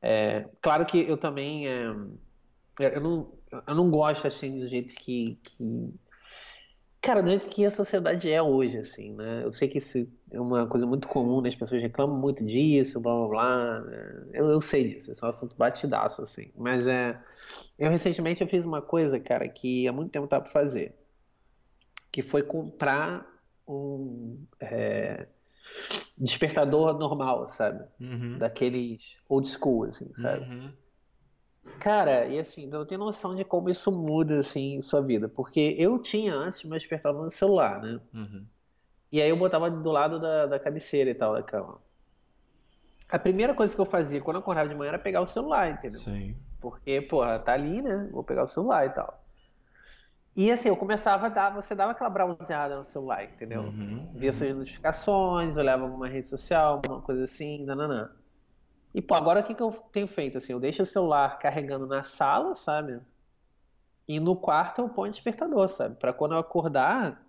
É... Claro que eu também... É... Eu, não, eu não gosto, assim, do jeito que, que Cara, do jeito que a sociedade é hoje, assim, né? Eu sei que isso é uma coisa muito comum, né? As pessoas reclamam muito disso, blá blá blá. Né? Eu, eu sei disso, é só um assunto batidaço, assim. Mas é. Eu recentemente eu fiz uma coisa, cara, que há muito tempo tava pra fazer. Que foi comprar um é, despertador normal, sabe? Uhum. Daqueles old school, assim, sabe? Uhum. Cara, e assim, não tem noção de como isso muda, assim, sua vida. Porque eu tinha antes meu despertador no celular, né? Uhum. E aí eu botava do lado da, da cabeceira e tal da cama. A primeira coisa que eu fazia quando eu acordava de manhã era pegar o celular, entendeu? Sim. Porque, porra, tá ali, né? Vou pegar o celular e tal. E assim, eu começava a dar, você dava aquela browseada no celular, entendeu? Uhum, Via uhum. suas notificações, olhava alguma rede social, alguma coisa assim, nananã. E, pô, agora o que, que eu tenho feito? Assim, eu deixo o celular carregando na sala, sabe? E no quarto eu ponho despertador, sabe? Pra quando eu acordar,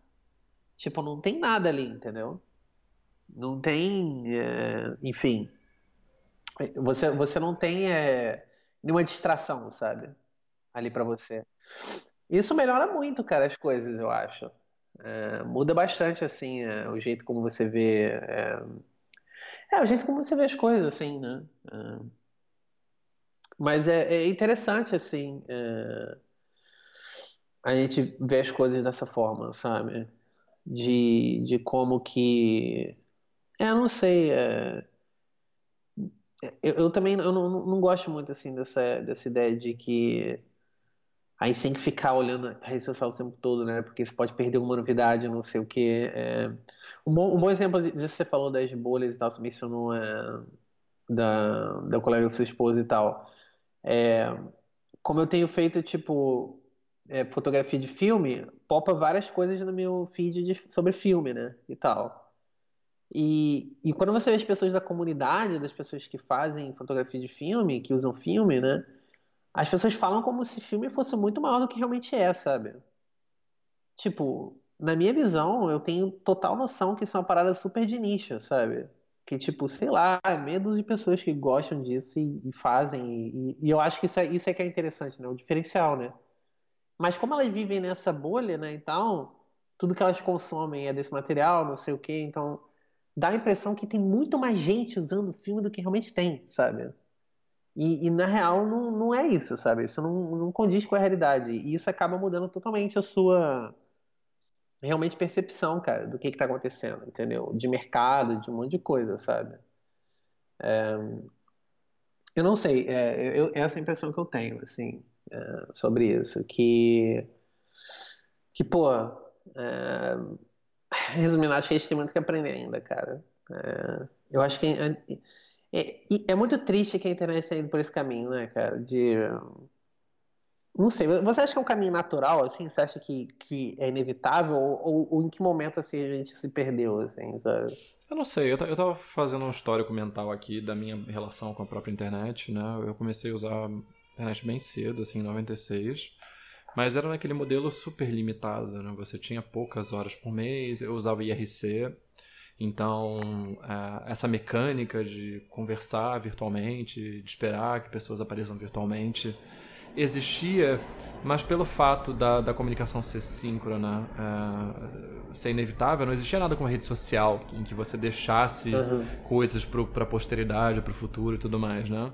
tipo, não tem nada ali, entendeu? Não tem. É... Enfim. Você, você não tem é... nenhuma distração, sabe? Ali para você. Isso melhora muito, cara, as coisas, eu acho. É... muda bastante, assim, é, o jeito como você vê é, é, o jeito como você vê as coisas, assim, né? É... Mas é, é, interessante, assim, é... a gente ver as coisas dessa forma, sabe? De, de como que. É, eu não sei. É... Eu, eu, também eu não, não gosto muito, assim, dessa, dessa ideia de que aí tem que ficar olhando a rede social o tempo todo, né? Porque você pode perder uma novidade, não sei o quê. É... Um, bom, um bom exemplo disso que você falou das bolhas e tal, você mencionou é, da, da colega da sua esposa e tal. É, como eu tenho feito, tipo, é, fotografia de filme, popa várias coisas no meu feed de, sobre filme, né? E tal. E, e quando você vê as pessoas da comunidade, das pessoas que fazem fotografia de filme, que usam filme, né? As pessoas falam como se filme fosse muito maior do que realmente é, sabe? Tipo, na minha visão, eu tenho total noção que isso é uma parada super de nicho, sabe? Que, tipo, sei lá, é medo de pessoas que gostam disso e, e fazem. E, e, eu acho que isso é, isso é que é interessante, né? O diferencial, né? Mas como elas vivem nessa bolha, né? Então, tudo que elas consomem é desse material, não sei o quê. Então, dá a impressão que tem muito mais gente usando o filme do que realmente tem, sabe? E, e, na real não, não é isso, sabe? Isso não, não condiz com a realidade. E isso acaba mudando totalmente a sua realmente percepção, cara, do que está acontecendo, entendeu? De mercado, de um monte de coisa, sabe? É, eu não sei, é, eu, essa é a impressão que eu tenho, assim, é, sobre isso, que, que pô, é, resumindo, acho que a gente tem muito que aprender ainda, cara. É, eu acho que é, é, muito triste que a internet tenha ido por esse caminho, né, cara? De. Não sei, você acha que é um caminho natural, assim? Você acha que, que é inevitável? Ou, ou, ou em que momento, assim, a gente se perdeu, assim, sabe? Eu não sei, eu, eu tava fazendo um histórico mental aqui da minha relação com a própria internet, né? Eu comecei a usar a internet bem cedo, assim, em 96. Mas era naquele modelo super limitado, né? Você tinha poucas horas por mês, eu usava IRC, então, é, essa mecânica de conversar virtualmente, de esperar que pessoas apareçam virtualmente, existia, mas pelo fato da, da comunicação ser síncrona, é, ser inevitável, não existia nada com rede social em que você deixasse uhum. coisas para a posteridade, para o futuro e tudo mais, né?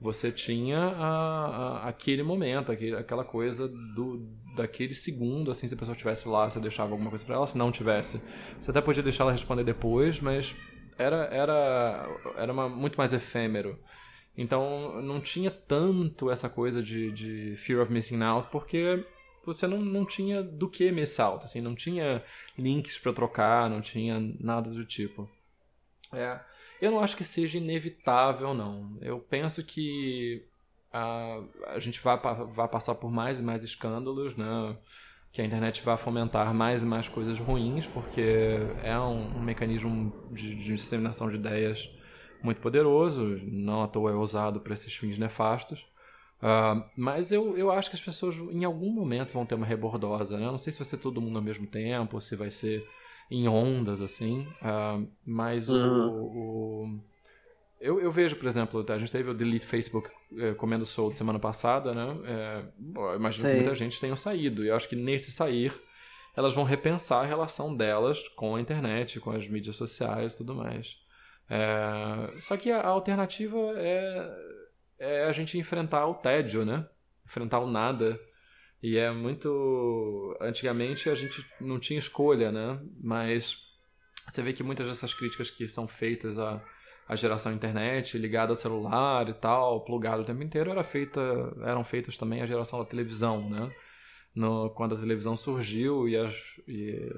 Você tinha a, a, aquele momento, aquele, aquela coisa do, daquele segundo, assim, se a pessoa estivesse lá, você deixava alguma coisa para ela, se não tivesse, você até podia deixar ela responder depois, mas era, era, era uma, muito mais efêmero. Então não tinha tanto essa coisa de, de fear of missing out, porque você não, não tinha do que miss out, assim, não tinha links para trocar, não tinha nada do tipo. É, eu não acho que seja inevitável, não. Eu penso que a, a gente vai, vai passar por mais e mais escândalos, né? que a internet vai fomentar mais e mais coisas ruins, porque é um, um mecanismo de, de, disseminação de ideias muito poderoso, não à toa é usado para esses fins nefastos. Uh, mas eu, eu acho que as pessoas em algum momento vão ter uma rebordosa, né? não sei se vai ser todo mundo ao mesmo tempo, se vai ser em ondas, assim. Uh, mas uhum. o, o, eu, eu vejo, por exemplo, a gente teve o Delete Facebook eh, comendo solto semana passada, né? É, bom, imagino Sei. que muita gente tenha saído. E eu acho que nesse sair, elas vão repensar a relação delas com a internet, com as mídias sociais e tudo mais. É, só que a, a alternativa é, é a gente enfrentar o tédio, né? Enfrentar o nada e é muito. Antigamente a gente não tinha escolha, né? Mas você vê que muitas dessas críticas que são feitas à, a geração internet ligada ao celular e tal, plugado o tempo inteiro, era feita, eram feitas também a geração da televisão, né? No, quando a televisão surgiu e as, e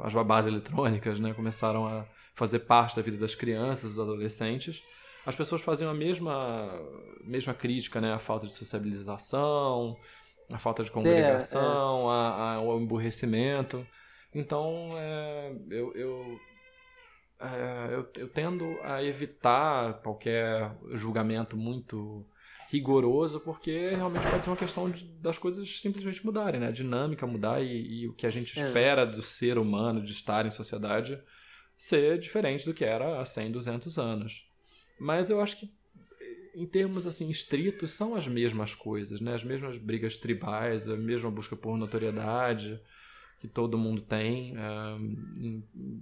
as babás eletrônicas né, começaram a fazer parte da vida das crianças, dos adolescentes, as pessoas faziam a mesma, mesma crítica, né? A falta de sociabilização, a falta de congregação, é, é. A, a, o emburrecimento. Então, é, eu, eu é, eu, eu tendo a evitar qualquer julgamento muito rigoroso, porque realmente pode ser uma questão de, das coisas simplesmente mudarem, né? A dinâmica mudar e, e o que a gente é. espera do ser humano, de estar em sociedade, ser diferente do que era há 100, 200 anos. Mas eu acho que, em termos assim estritos, são as mesmas coisas, né? As mesmas brigas tribais, a mesma busca por notoriedade, que todo mundo tem, é,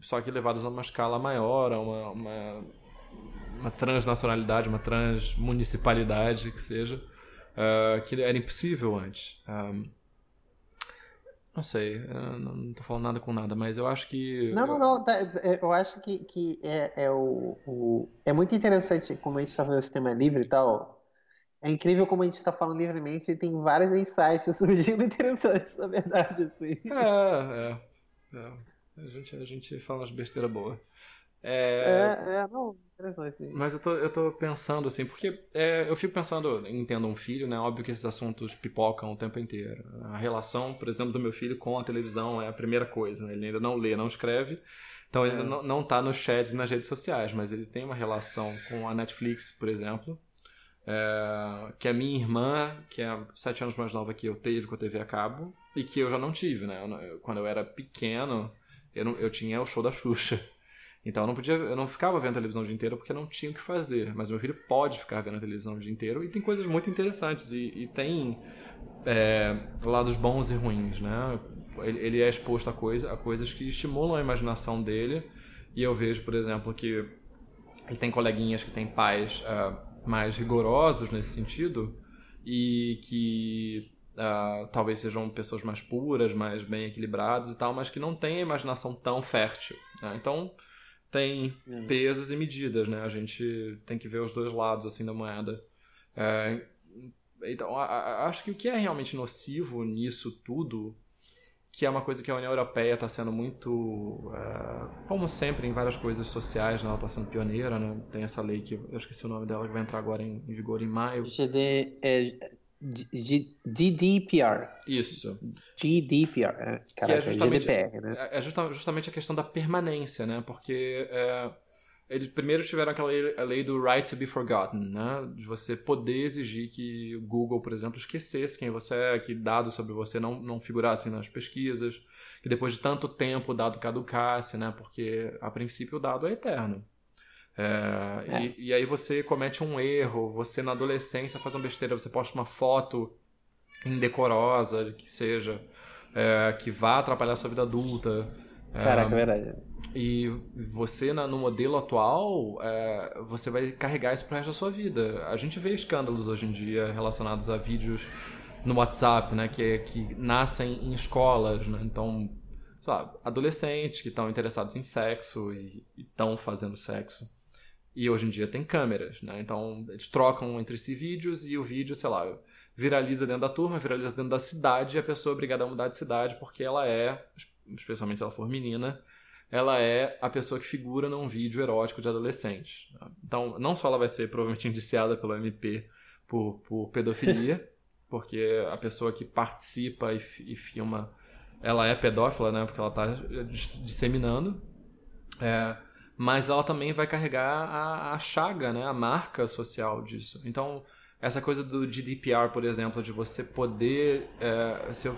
só que levadas a uma escala maior, a uma, uma, uma transnacionalidade, uma transmunicipalidade que seja, é, que era impossível antes. É, não sei, não estou falando nada com nada, mas eu acho que. Não, não, não. Tá, eu acho que, que é, é, o, o, é muito interessante como a gente está fazendo esse tema livre e tal. É incrível como a gente está falando livremente e tem vários insights surgindo interessantes, na verdade, assim. É, é. é. A, gente, a gente fala umas besteiras boas. É, é, é, não, interessante. Mas eu tô, eu tô pensando, assim, porque é, eu fico pensando, entendo um filho, né? Óbvio que esses assuntos pipocam o tempo inteiro. A relação, por exemplo, do meu filho com a televisão é a primeira coisa, né? Ele ainda não lê, não escreve. Então ele é. não, não tá nos chats e nas redes sociais, mas ele tem uma relação com a Netflix, por exemplo, é, que a minha irmã, que é sete anos mais nova que eu, teve com a TV a cabo, e que eu já não tive, né? Eu, quando eu era pequeno, eu, não, eu tinha o show da Xuxa. Então eu não podia, eu não ficava vendo televisão o dia inteiro porque não tinha o que fazer. Mas meu filho pode ficar vendo a televisão o dia inteiro e tem coisas muito interessantes e, e tem é, lados bons e ruins, né? Ele, ele, é exposto a, coisa, a coisas que estimulam a imaginação dele e eu vejo, por exemplo, que ele tem coleguinhas que têm pais uh, mais rigorosos nesse sentido e que uh, talvez sejam pessoas mais puras, mais bem equilibradas e tal, mas que não têm a imaginação tão fértil. Né? Então tem hum. pesos e medidas, né? A gente tem que ver os dois lados assim da moeda. É, então, a, a, acho que o que é realmente nocivo nisso tudo que é uma coisa que a União Europeia está sendo muito, uh, como sempre, em várias coisas sociais, né? ela está sendo pioneira, né? Tem essa lei que eu esqueci o nome dela, que vai entrar agora em, em vigor em maio. GD, é, GDPR. Isso. GDPR. Caraca, que é justamente, GDPR, né? É, é justamente a questão da permanência, né? Porque é, eles primeiro tiveram aquela lei, a lei do right to be forgotten, né? De você poder exigir que o Google, por exemplo, esquecesse quem você é, que dados sobre você não, não figurassem nas pesquisas, que depois de tanto tempo o dado caducasse, né? Porque a princípio o dado é eterno. É, é. E, e, aí você comete um erro, você na adolescência faz uma besteira, você posta uma foto indecorosa, que seja, é, que vá atrapalhar a sua vida adulta. Caraca, é verdade. E você, no modelo atual, é, você vai carregar isso pro resto da sua vida. A gente vê escândalos hoje em dia relacionados a vídeos no WhatsApp, né? Que, que nascem em escolas, né? Então, sei lá, adolescentes que estão interessados em sexo e estão fazendo sexo. E hoje em dia tem câmeras, né? Então, eles trocam entre si vídeos e o vídeo, sei lá, viraliza dentro da turma, viraliza dentro da cidade e a pessoa é obrigada a mudar de cidade porque ela é, especialmente se ela for menina, ela é a pessoa que figura num vídeo erótico de adolescente. Então, não só ela vai ser provavelmente indiciada pelo MP por, por pedofilia, porque a pessoa que participa e, e, filma, ela é pedófila, né? Porque ela está disseminando. É, mas ela também vai carregar a, a chaga, né? A marca social disso. Então, essa coisa do GDPR, por exemplo, de você poder... É, se eu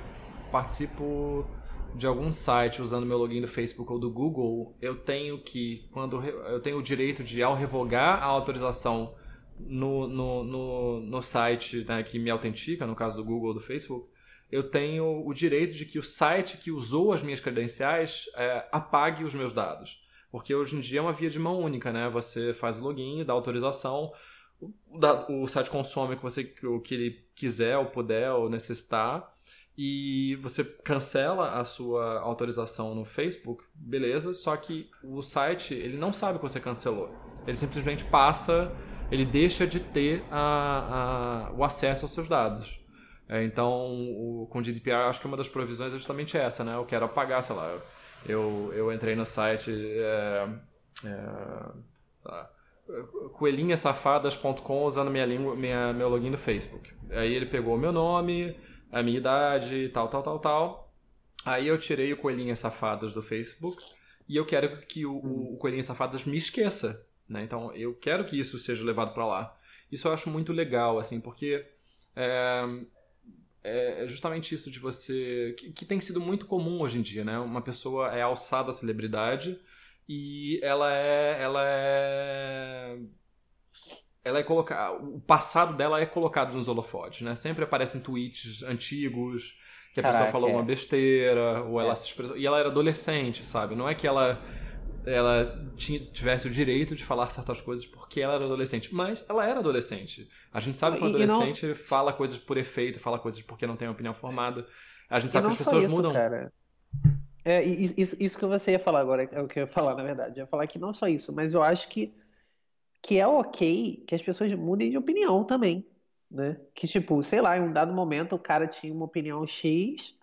participo de algum site usando meu login do Facebook ou do Google, eu tenho que, quando eu tenho o direito de, ao revogar a autorização no, no, no, no site né, que me autentica, no caso do Google ou do Facebook, eu tenho o direito de que o site que usou as minhas credenciais é, apague os meus dados. Porque hoje em dia é uma via de mão única, né? Você faz o login, dá autorização, o, site consome o que, você, o que ele quiser ou puder ou necessitar, e você cancela a sua autorização no Facebook, beleza, só que o site ele não sabe que você cancelou. ele simplesmente passa, ele deixa de ter a, a, o acesso aos seus dados. É, então, o, com o GDPR, acho que uma das provisões é justamente essa, né? Eu quero apagar, sei lá, eu, eu entrei no site é, é, tá, coelhinhasafadas.com usando minha língua, minha, meu login do Facebook. Aí ele pegou meu nome, a minha idade, tal, tal, tal, tal. Aí eu tirei o Coelhinhas Safadas do Facebook e eu quero que o, o Safadas me esqueça. Né? Então eu quero que isso seja levado para lá. Isso eu acho muito legal, assim, porque é, é justamente isso de você. Que, que, tem sido muito comum hoje em dia, né? Uma pessoa é alçada à celebridade e ela é. Ela é. Ela é colocada. O passado dela é colocado nos holofotes, né? Sempre aparecem tweets antigos que a Caraca, pessoa falou é. uma besteira, ou ela é. se expressou. E ela era adolescente, sabe? Não é que ela ela tivesse o direito de falar certas coisas porque ela era adolescente. Mas ela era adolescente. A gente sabe que o adolescente não... fala coisas por efeito, fala coisas porque não tem opinião formada. A gente sabe que as pessoas isso, mudam. Cara. É, isso, isso que você ia falar agora, é o que eu ia falar, na verdade. Eu ia falar que não só isso, mas eu acho que, que é ok que as pessoas mudem de opinião também. Né? Que, tipo, sei lá, em um dado momento o cara tinha uma opinião X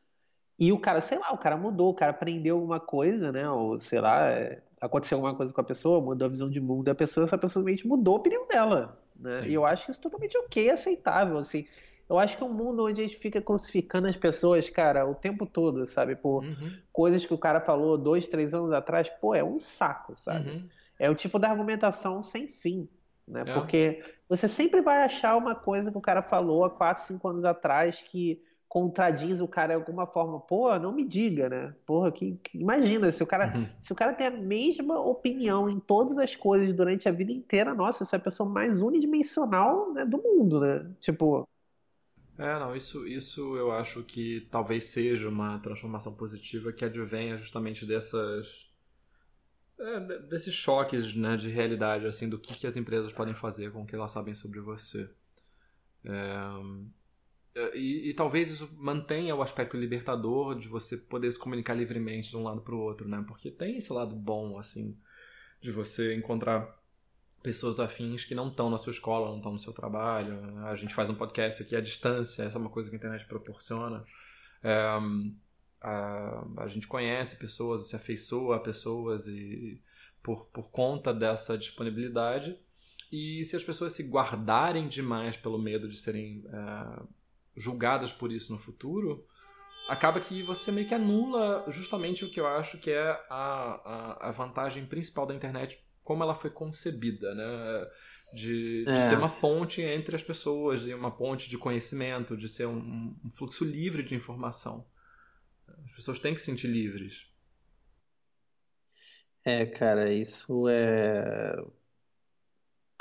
e o cara, sei lá, o cara mudou, o cara aprendeu alguma coisa, né? Ou sei lá, é, aconteceu alguma coisa com a pessoa, mudou a visão de mundo da pessoa, essa pessoa simplesmente mudou a opinião dela. Né? E eu acho isso totalmente ok, aceitável, assim. Eu acho que é um mundo onde a gente fica crucificando as pessoas, cara, o tempo todo, sabe? Por uhum. coisas que o cara falou dois, três anos atrás, pô, é um saco, sabe? Uhum. É o tipo da argumentação sem fim, né? É. Porque você sempre vai achar uma coisa que o cara falou há quatro, cinco anos atrás que contradiz o cara de alguma forma. Pô, não me diga, né? Porra, que, que imagina, se o cara, uhum. se o cara tem a mesma opinião em todas as coisas durante a vida inteira, nossa, essa é a pessoa mais unidimensional né, do mundo, né? Tipo, é, não, isso, isso eu acho que talvez seja uma transformação positiva que advenha justamente dessas. É, desses choques né, de realidade, assim, do que, que as empresas podem fazer com o que elas sabem sobre você. É, e, e, talvez isso mantenha o aspecto libertador de você poder se comunicar livremente de um lado para o outro, né? Porque tem esse lado bom, assim, de você encontrar pessoas afins que não estão na sua escola, não estão no seu trabalho. A gente faz um podcast aqui à distância, essa é uma coisa que a internet proporciona. É, a, a, gente conhece pessoas, se afeiçoa a pessoas e por, por conta dessa disponibilidade. E se as pessoas se guardarem demais pelo medo de serem é, julgadas por isso no futuro, acaba que você meio que anula justamente o que eu acho que é a, a, a vantagem principal da internet como ela foi concebida, né? De, de é. ser uma ponte entre as pessoas, e uma ponte de conhecimento, de ser um, um, fluxo livre de informação. As pessoas têm que se sentir livres. É, cara, isso é.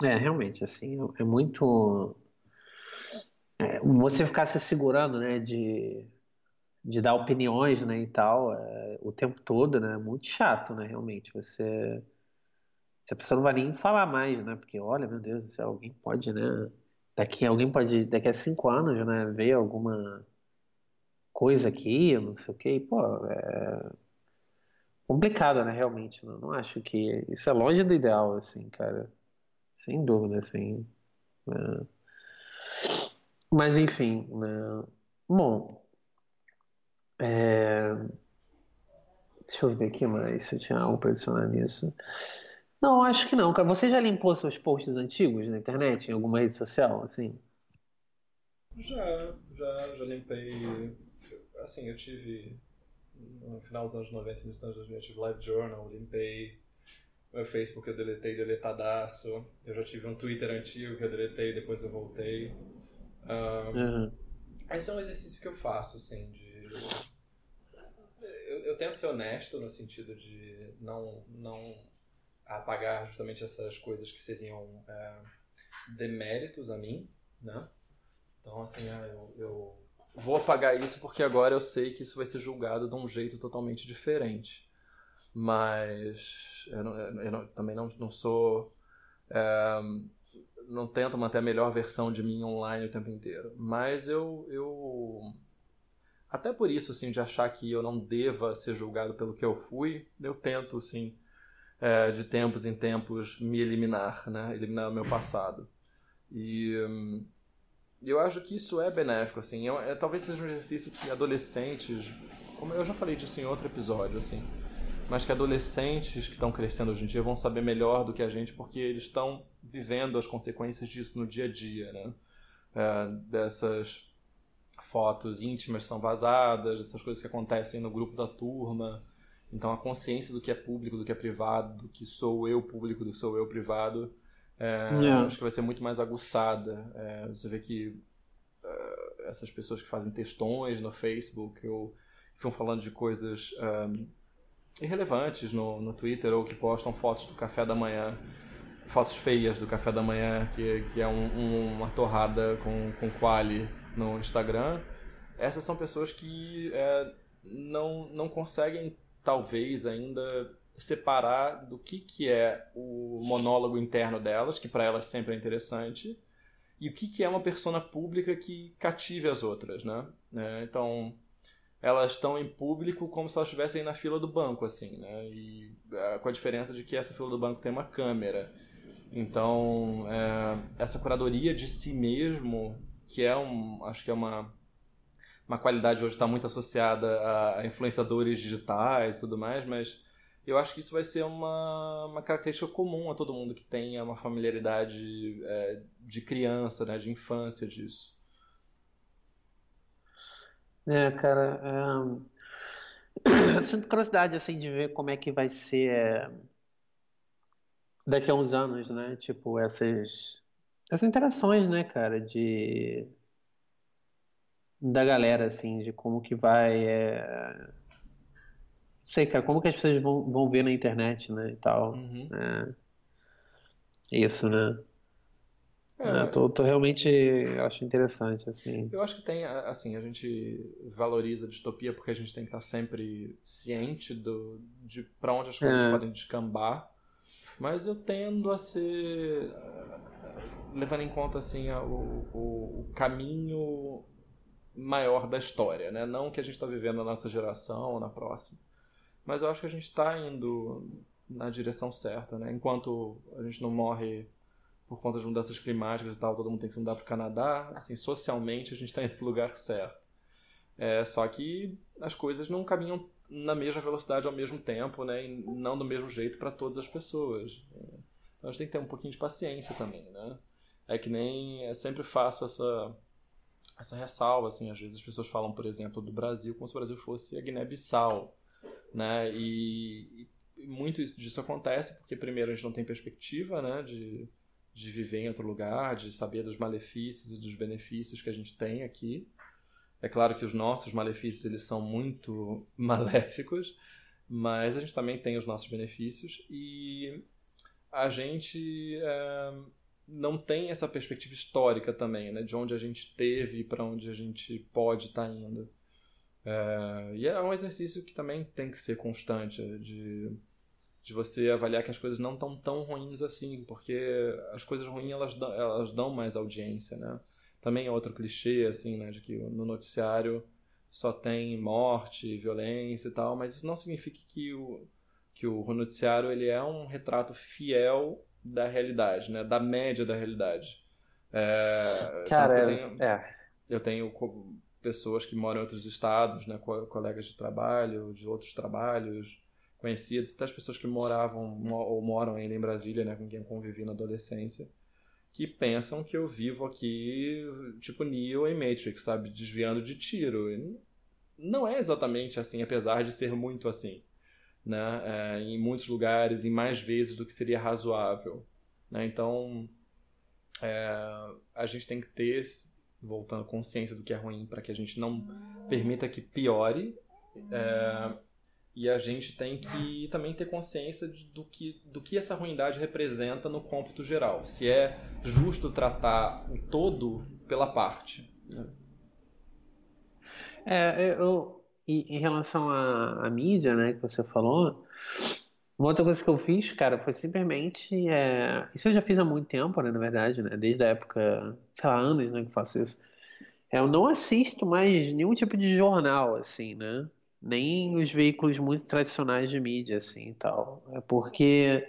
É, realmente, assim, é muito. É, você ficar se segurando, né, de, de dar opiniões, né, e tal, é, o tempo todo, né, é muito chato, né, realmente. Você a pessoa não vai nem falar mais, né? Porque, olha, meu Deus, se alguém pode, né? Daqui alguém pode, daqui a cinco anos, né? Ver alguma coisa aqui, não sei o quê. pô, é complicado, né? Realmente, não, não acho que isso é longe do ideal, assim, cara. Sem dúvida, assim. Né? Mas enfim, né? Bom, é... deixa eu ver aqui mais se eu tinha algo para adicionar nisso. Não, acho que não. Você já limpou seus posts antigos na internet, em alguma rede social, assim? Já, já, já limpei. Assim, eu tive. No final dos anos 90, nos anos 2000, eu tive Live Journal, limpei. Meu Facebook eu deletei, deletadaço. Eu já tive um Twitter antigo que eu deletei, depois eu voltei. Um, uhum. Esse é um exercício que eu faço, assim, de. Eu, eu tento ser honesto no sentido de não, não apagar justamente essas coisas que seriam é, deméritos a mim, né? Então, assim, ah, eu, eu, vou apagar isso porque agora eu sei que isso vai ser julgado de um jeito totalmente diferente. Mas eu, não, eu não, também não, não sou. É, não tento manter a melhor versão de mim online o tempo inteiro. Mas eu. eu até por isso, assim, de achar que eu não deva ser julgado pelo que eu fui, eu tento, assim, é, de tempos em tempos me eliminar, né? Eliminar o meu passado. E hum, eu acho que isso é benéfico, assim. É, é, talvez seja um exercício que adolescentes, como eu já falei disso em outro episódio, assim, mas que adolescentes que estão crescendo hoje em dia vão saber melhor do que a gente porque eles estão vivendo as consequências disso no dia a dia, né? É, dessas fotos íntimas são vazadas, essas coisas que acontecem no grupo da turma, então a consciência do que é público, do que é privado, do que sou eu público, do que sou eu privado, é, yeah. acho que vai ser muito mais aguçada. É, você vê que uh, essas pessoas que fazem textões no Facebook ou ficam falando de coisas um, irrelevantes no, no Twitter ou que postam fotos do café da manhã, fotos feias do café da manhã, que, que é um, um, uma torrada com, com quali no Instagram. Essas são pessoas que é, não, não conseguem talvez ainda separar do que, que é o monólogo interno delas, que para elas sempre é interessante, e o que, que é uma persona pública que cative as outras, né? É, então, elas estão em público como se elas estivessem na fila do banco, assim, né? E é, com a diferença de que essa fila do banco tem uma câmera. Então, é, essa curadoria de si mesmo, que é um, acho que é uma uma qualidade hoje está muito associada a influenciadores digitais e tudo mais, mas eu acho que isso vai ser uma, uma característica comum a todo mundo que tenha uma familiaridade é, de criança, né, de infância disso. É, cara, é... eu sinto curiosidade assim de ver como é que vai ser é... daqui a uns anos, né? Tipo essas essas interações, né, cara, de da galera, assim, de como que vai. É... Sei, cara, como que as pessoas vão, vão ver na internet, né, e tal. Uhum. É... Isso, né? É, tô, tô, realmente acho interessante assim. Eu acho que tem assim a gente valoriza a distopia porque a gente tem que estar sempre ciente do de para onde as coisas é. podem descambar, mas eu tendo a ser levando em conta assim o, o, o caminho maior da história, né? Não que a gente está vivendo na nossa geração ou na próxima. Mas eu acho que a gente está indo na direção certa, né? Enquanto a gente não morre por conta de mudanças climáticas e tal, todo mundo tem que se mudar para o Canadá, assim, socialmente a gente está indo para o lugar certo. É, só que as coisas não caminham na mesma velocidade ao mesmo tempo, né? E não do mesmo jeito para todas as pessoas. Então a gente tem que ter um pouquinho de paciência também, né? É que nem é sempre fácil essa essa ressalva, assim, às vezes as pessoas falam, por exemplo, do Brasil como se o Brasil fosse a Guiné-Bissau, né, e, e, muito disso acontece porque, primeiro, a gente não tem perspectiva, né, de, de viver em outro lugar, de saber dos malefícios e dos benefícios que a gente tem aqui. É claro que os nossos malefícios, eles são muito maléficos, mas a gente também tem os nossos benefícios e a gente... É não tem essa perspectiva histórica também, né? De onde a gente teve e para onde a gente pode estar tá indo. É, e é um exercício que também tem que ser constante, de, de você avaliar que as coisas não estão tão ruins assim, porque as coisas ruins elas dão, elas dão mais audiência, né? Também é outro clichê, assim, né? De que no noticiário só tem morte, violência e tal, mas isso não significa que o, que o noticiário ele é um retrato fiel da realidade, né? Da média da realidade. É, Cara, eu tenho, é. eu tenho pessoas que moram em outros estados, né? colegas de trabalho, de outros trabalhos, conhecidos, até as pessoas que moravam ou moram ainda em Brasília, né? Com quem eu convivi na adolescência, que pensam que eu vivo aqui tipo Neo em Matrix, sabe? Desviando de tiro. E não é exatamente assim, apesar de ser muito assim né, é, em muitos lugares, em mais vezes do que seria razoável. Né? Então, é, a gente tem que ter, voltando, consciência do que é ruim para que a gente não permita que piore. É, e a gente tem que também ter consciência de, do, que, do que essa ruindade representa no cômputo geral. Se é justo tratar o todo pela parte. Né? É, eu, em relação à, à mídia, né, que você falou, uma outra coisa que eu fiz, cara, foi simplesmente. É... Isso eu já fiz há muito tempo, né, na verdade, né? Desde a época, sei lá, anos, né, que eu faço isso. É, eu não assisto mais nenhum tipo de jornal, assim, né? Nem os veículos muito tradicionais de mídia, assim, e tal. É porque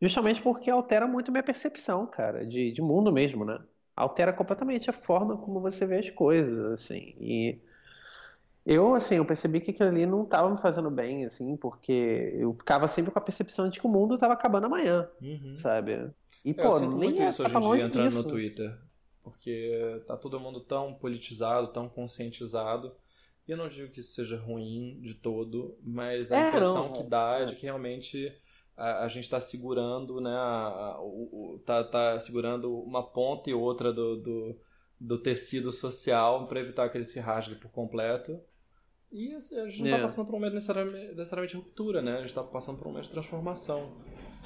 justamente porque altera muito minha percepção, cara, de, de mundo mesmo, né? Altera completamente a forma como você vê as coisas, assim. E eu, assim, eu percebi que aquilo ali não estava me fazendo bem, assim, porque eu ficava sempre com a percepção de que o mundo estava acabando amanhã, uhum. sabe? E, pô, eu sinto nem muito isso hoje em dia entrando disso. no Twitter. Porque tá todo mundo tão politizado, tão conscientizado. Eu não digo que isso seja ruim de todo, mas a é, impressão não, que dá é de que realmente a, a gente está segurando, né? A, a, o, o, tá, tá segurando uma ponta e outra do, do, do tecido social para evitar que ele se rasgue por completo. E assim, a gente não está é. passando por um momento necessariamente, necessariamente de ruptura, né? A gente está passando por um momento de transformação.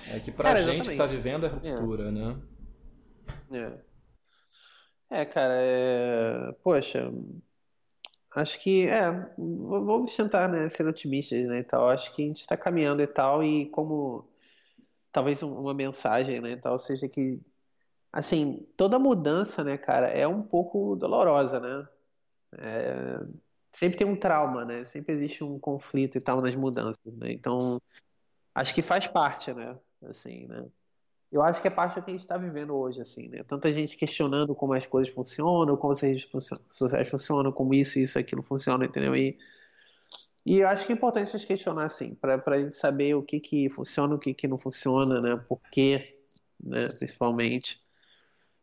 É que pra cara, gente que está vivendo é ruptura, é. né? É. É, cara, é... poxa, acho que, é, vamos tentar, né, ser otimistas, né, e tal. Acho que a gente está caminhando e tal, e como talvez uma mensagem, né, tal, seja que, assim, toda mudança, né, cara, é um pouco dolorosa, né? É, sempre tem um trauma, né? Sempre existe um conflito e tal nas mudanças, né? Então, acho que faz parte, né? Assim, né? Eu acho que é parte do que a gente está vivendo hoje, assim, né? Tanta gente questionando como as coisas funcionam, como as redes sociais funcionam, como isso, isso, aquilo funciona, entendeu? E, e eu acho que é importante a gente questionar, assim, para a gente saber o que que funciona, o que que não funciona, né? Por quê, né? Principalmente.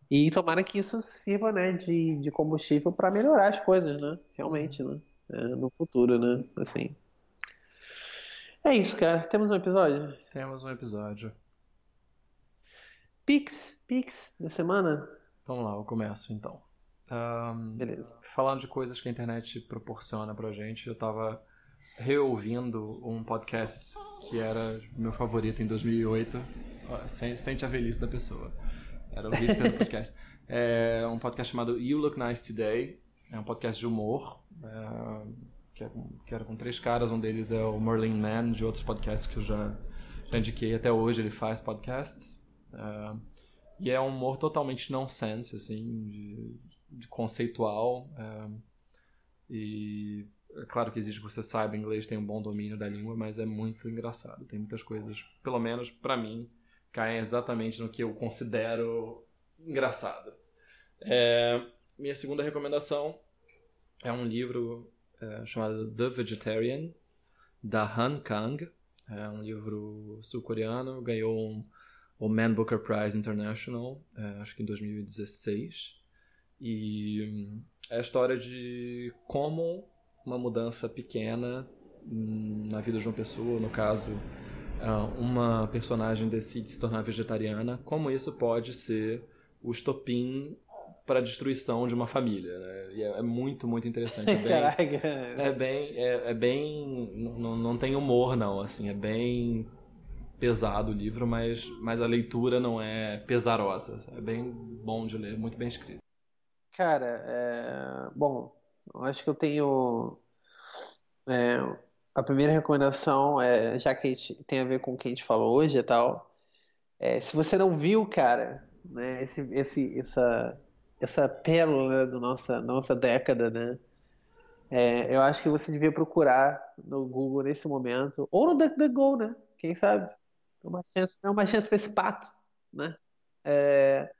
E tomara que isso sirva, né, de, de combustível para melhorar as coisas, né? Realmente, né? É, no futuro, né? Assim. É isso, cara. Temos um episódio? Temos um episódio. Pix, Pix da semana? Vamos lá, eu começo então. Um, Beleza. Falando de coisas que a internet proporciona pra gente, eu tava reouvindo um podcast que era meu favorito em 2008. Sente a velhice da pessoa. Era o sendo podcast. É um podcast chamado You Look Nice Today. É um podcast de humor. É, que, é com, que era com três caras. Um deles é o Merlin Mann, de outros podcasts que eu já, já indiquei. Até hoje ele faz podcasts. Uh, e é um humor totalmente nonsense, assim, de, de conceitual. Uh, e é claro que exige que você saiba inglês, tem um bom domínio da língua, mas é muito engraçado. Tem muitas coisas, pelo menos para mim, caem exatamente no que eu considero engraçado. É, minha segunda recomendação é um livro é, chamado The Vegetarian, da Han Kang. É um livro sul-coreano, ganhou um o Man Booker Prize International, é, acho que em 2016. E hum, é a história de como uma mudança pequena hum, na vida de uma pessoa, no caso, é, uma personagem decide se tornar vegetariana, como isso pode ser o estopim para a destruição de uma família. Né? E é, é, muito, muito interessante. É bem, é bem, é, é bem não, não tem humor não, assim, é bem pesado o livro, mas, mas a leitura não é pesarosa. É bem bom de ler, muito bem escrito. Cara, é... bom, eu acho que eu tenho. É... A primeira recomendação, é, já que tem a ver com o que a gente falou hoje e tal, é, se você não viu, cara, né, esse, esse, essa, essa pérola da nossa, nossa década, né? É, eu acho que você devia procurar no Google nesse momento, ou no DuckDuckGo, né? Quem sabe? É uma chance, é uma chance para esse pato, né? É,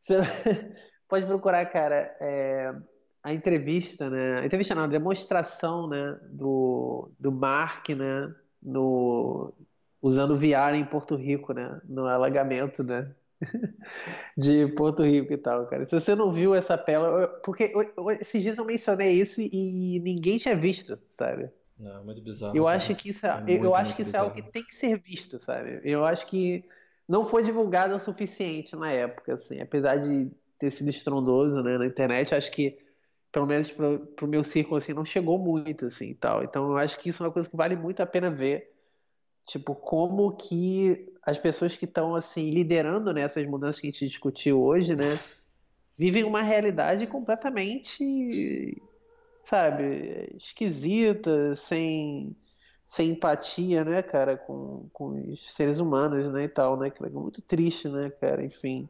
você pode procurar, cara, é, a entrevista, né? A entrevista não, a demonstração, né? Do, do Mark, né? No, usando VR em Porto Rico, né? No alagamento, né? de Porto Rico e tal, cara. Se você não viu essa pérola, porque esses dias eu mencionei isso e ninguém tinha visto, sabe? Não, é muito bizarro. Eu cara. acho que isso, é, é muito, eu acho que isso é algo que tem que ser visto, sabe? Eu acho que não foi divulgado o suficiente na época, assim, apesar de ter sido estrondoso, né, na internet, acho que pelo menos pro, pro meu círculo assim não chegou muito assim, tal. Então eu acho que isso é uma coisa que vale muito a pena ver, tipo, como que as pessoas que estão assim liderando nessas né, mudanças que a gente discutiu hoje, né, vivem uma realidade completamente sabe, esquisita, sem, sem empatia, né, cara, com, com os seres humanos, né, e tal, né, que é muito triste, né, cara, enfim.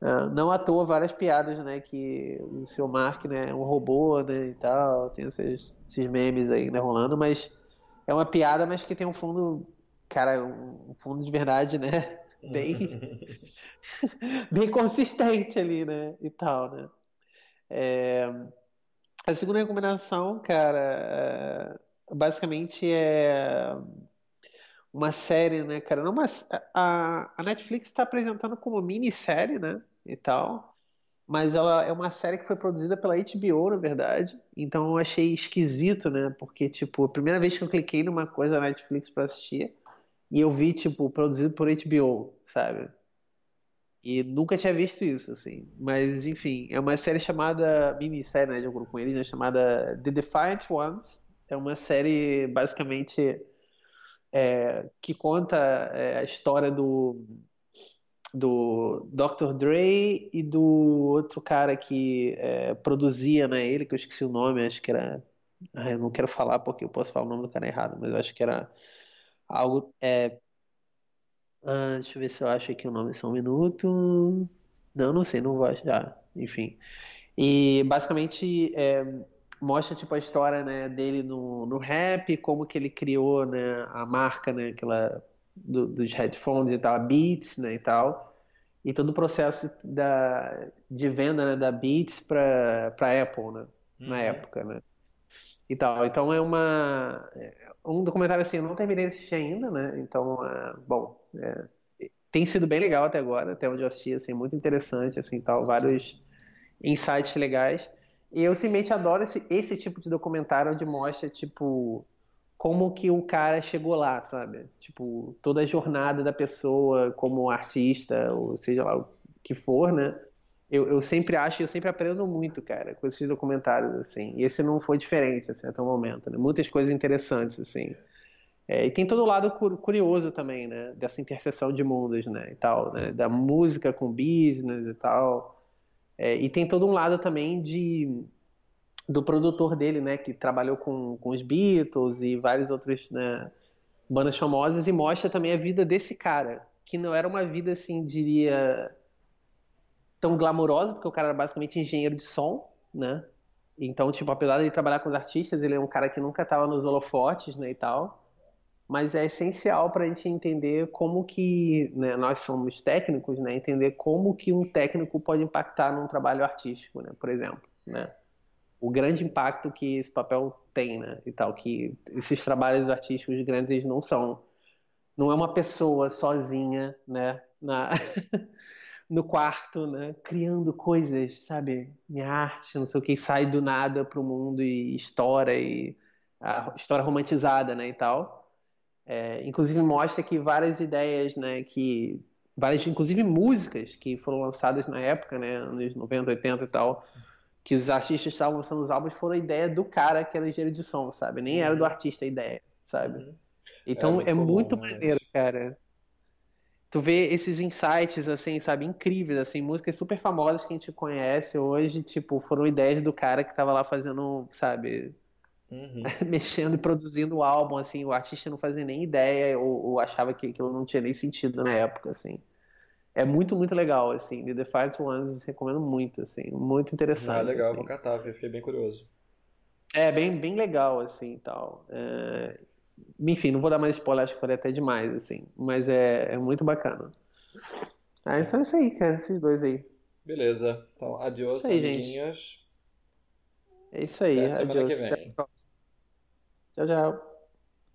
Uh, não à toa várias piadas, né, que o seu Mark, né, é um robô, né, e tal, tem essas, esses memes aí né, rolando, mas é uma piada, mas que tem um fundo, cara, um fundo de verdade, né? Bem, bem consistente ali, né? E tal, né? É... A segunda recomendação, cara, é... basicamente é uma série, né, cara? Não, mas a, a Netflix está apresentando como minissérie, né? E tal. Mas ela é uma série que foi produzida pela HBO, na verdade. Então eu achei esquisito, né? Porque, tipo, a primeira vez que eu cliquei numa coisa na Netflix para assistir, e eu vi, tipo, produzido por HBO, sabe? E nunca tinha visto isso, assim. Mas, enfim, é uma série chamada, minissérie, né, de um com eles, né, chamada The Defiant Ones. É uma série, basicamente, é, que conta é, a história do, do Dr. Dre e do outro cara que é, produzia né, ele, que eu esqueci o nome, acho que era. Eu não quero falar porque eu posso falar o nome do cara errado, mas eu acho que era algo. É, ah, deixa eu ver se eu acho aqui o nome, só um minuto. Não, não sei, não vou achar. Enfim. E basicamente é, mostra tipo a história né, dele no, no rap, como que ele criou né, a marca, né, aquela do, dos headphones e tal, a Beats, né, e tal, e todo o processo da, de venda né, da Beats para para Apple, né, uhum. na época, né, e tal. Então é uma é um documentário assim, eu não terminei de assistir ainda, né, então, é, bom, é, tem sido bem legal até agora, até onde eu assisti, assim, muito interessante, assim, tal, vários insights legais. E eu simplesmente adoro esse, esse tipo de documentário onde mostra, tipo, como que o cara chegou lá, sabe? Tipo, toda a jornada da pessoa como artista, ou seja lá o que for, né? Eu, eu sempre acho, eu sempre aprendo muito, cara, com esses documentários, assim. E esse não foi diferente, assim, até o momento, né? Muitas coisas interessantes, assim. É, e tem todo o lado curioso também, né? Dessa interseção de mundos, né? E tal, né? Da música com business e tal. É, e tem todo um lado também de do produtor dele, né, que trabalhou com, com os Beatles e várias outras né, bandas famosas e mostra também a vida desse cara, que não era uma vida assim, diria tão glamourosa, porque o cara era basicamente engenheiro de som, né? Então, tipo, apesar de ele trabalhar com os artistas, ele é um cara que nunca estava nos holofotes, né, e tal mas é essencial para a gente entender como que né, nós somos técnicos, né, entender como que um técnico pode impactar num trabalho artístico, né, por exemplo, né, o grande impacto que esse papel tem, né, e tal, que esses trabalhos artísticos grandes eles não são, não é uma pessoa sozinha, né, na no quarto, né, criando coisas, sabe, minha arte, não sei o que, sai do nada para o mundo e estoura e a história romantizada, né, e tal é, inclusive mostra que várias ideias, né, que várias, inclusive músicas que foram lançadas na época, né, anos 90, 80 e tal, que os artistas estavam lançando os álbuns foram a ideia do cara que era engenheiro de som, sabe? Nem era do uhum. artista a ideia, sabe? Uhum. Então é, é muito comum, né, maneiro, né? cara. Tu vê esses insights, assim, sabe, incríveis, assim, músicas super famosas que a gente conhece hoje, tipo, foram ideias do cara que tava lá fazendo, sabe, Uhum. mexendo e produzindo o álbum, assim, o artista não fazia nem ideia ou, ou, achava que aquilo não tinha nem sentido na época, assim. É muito, muito legal, assim. The Defiant Ones recomendo muito, assim, muito interessante. Ah, legal, assim. vou catar, fiquei bem curioso. É, bem, bem legal, assim, tal. É... Enfim, não vou dar mais spoiler, acho que falei até demais, assim, mas é, é muito bacana. Ah, é só isso aí, cara, esses dois aí. Beleza, então, adiós, aí, amiguinhos. Gente. É isso aí. Até semana que vem. Tchau, tchau.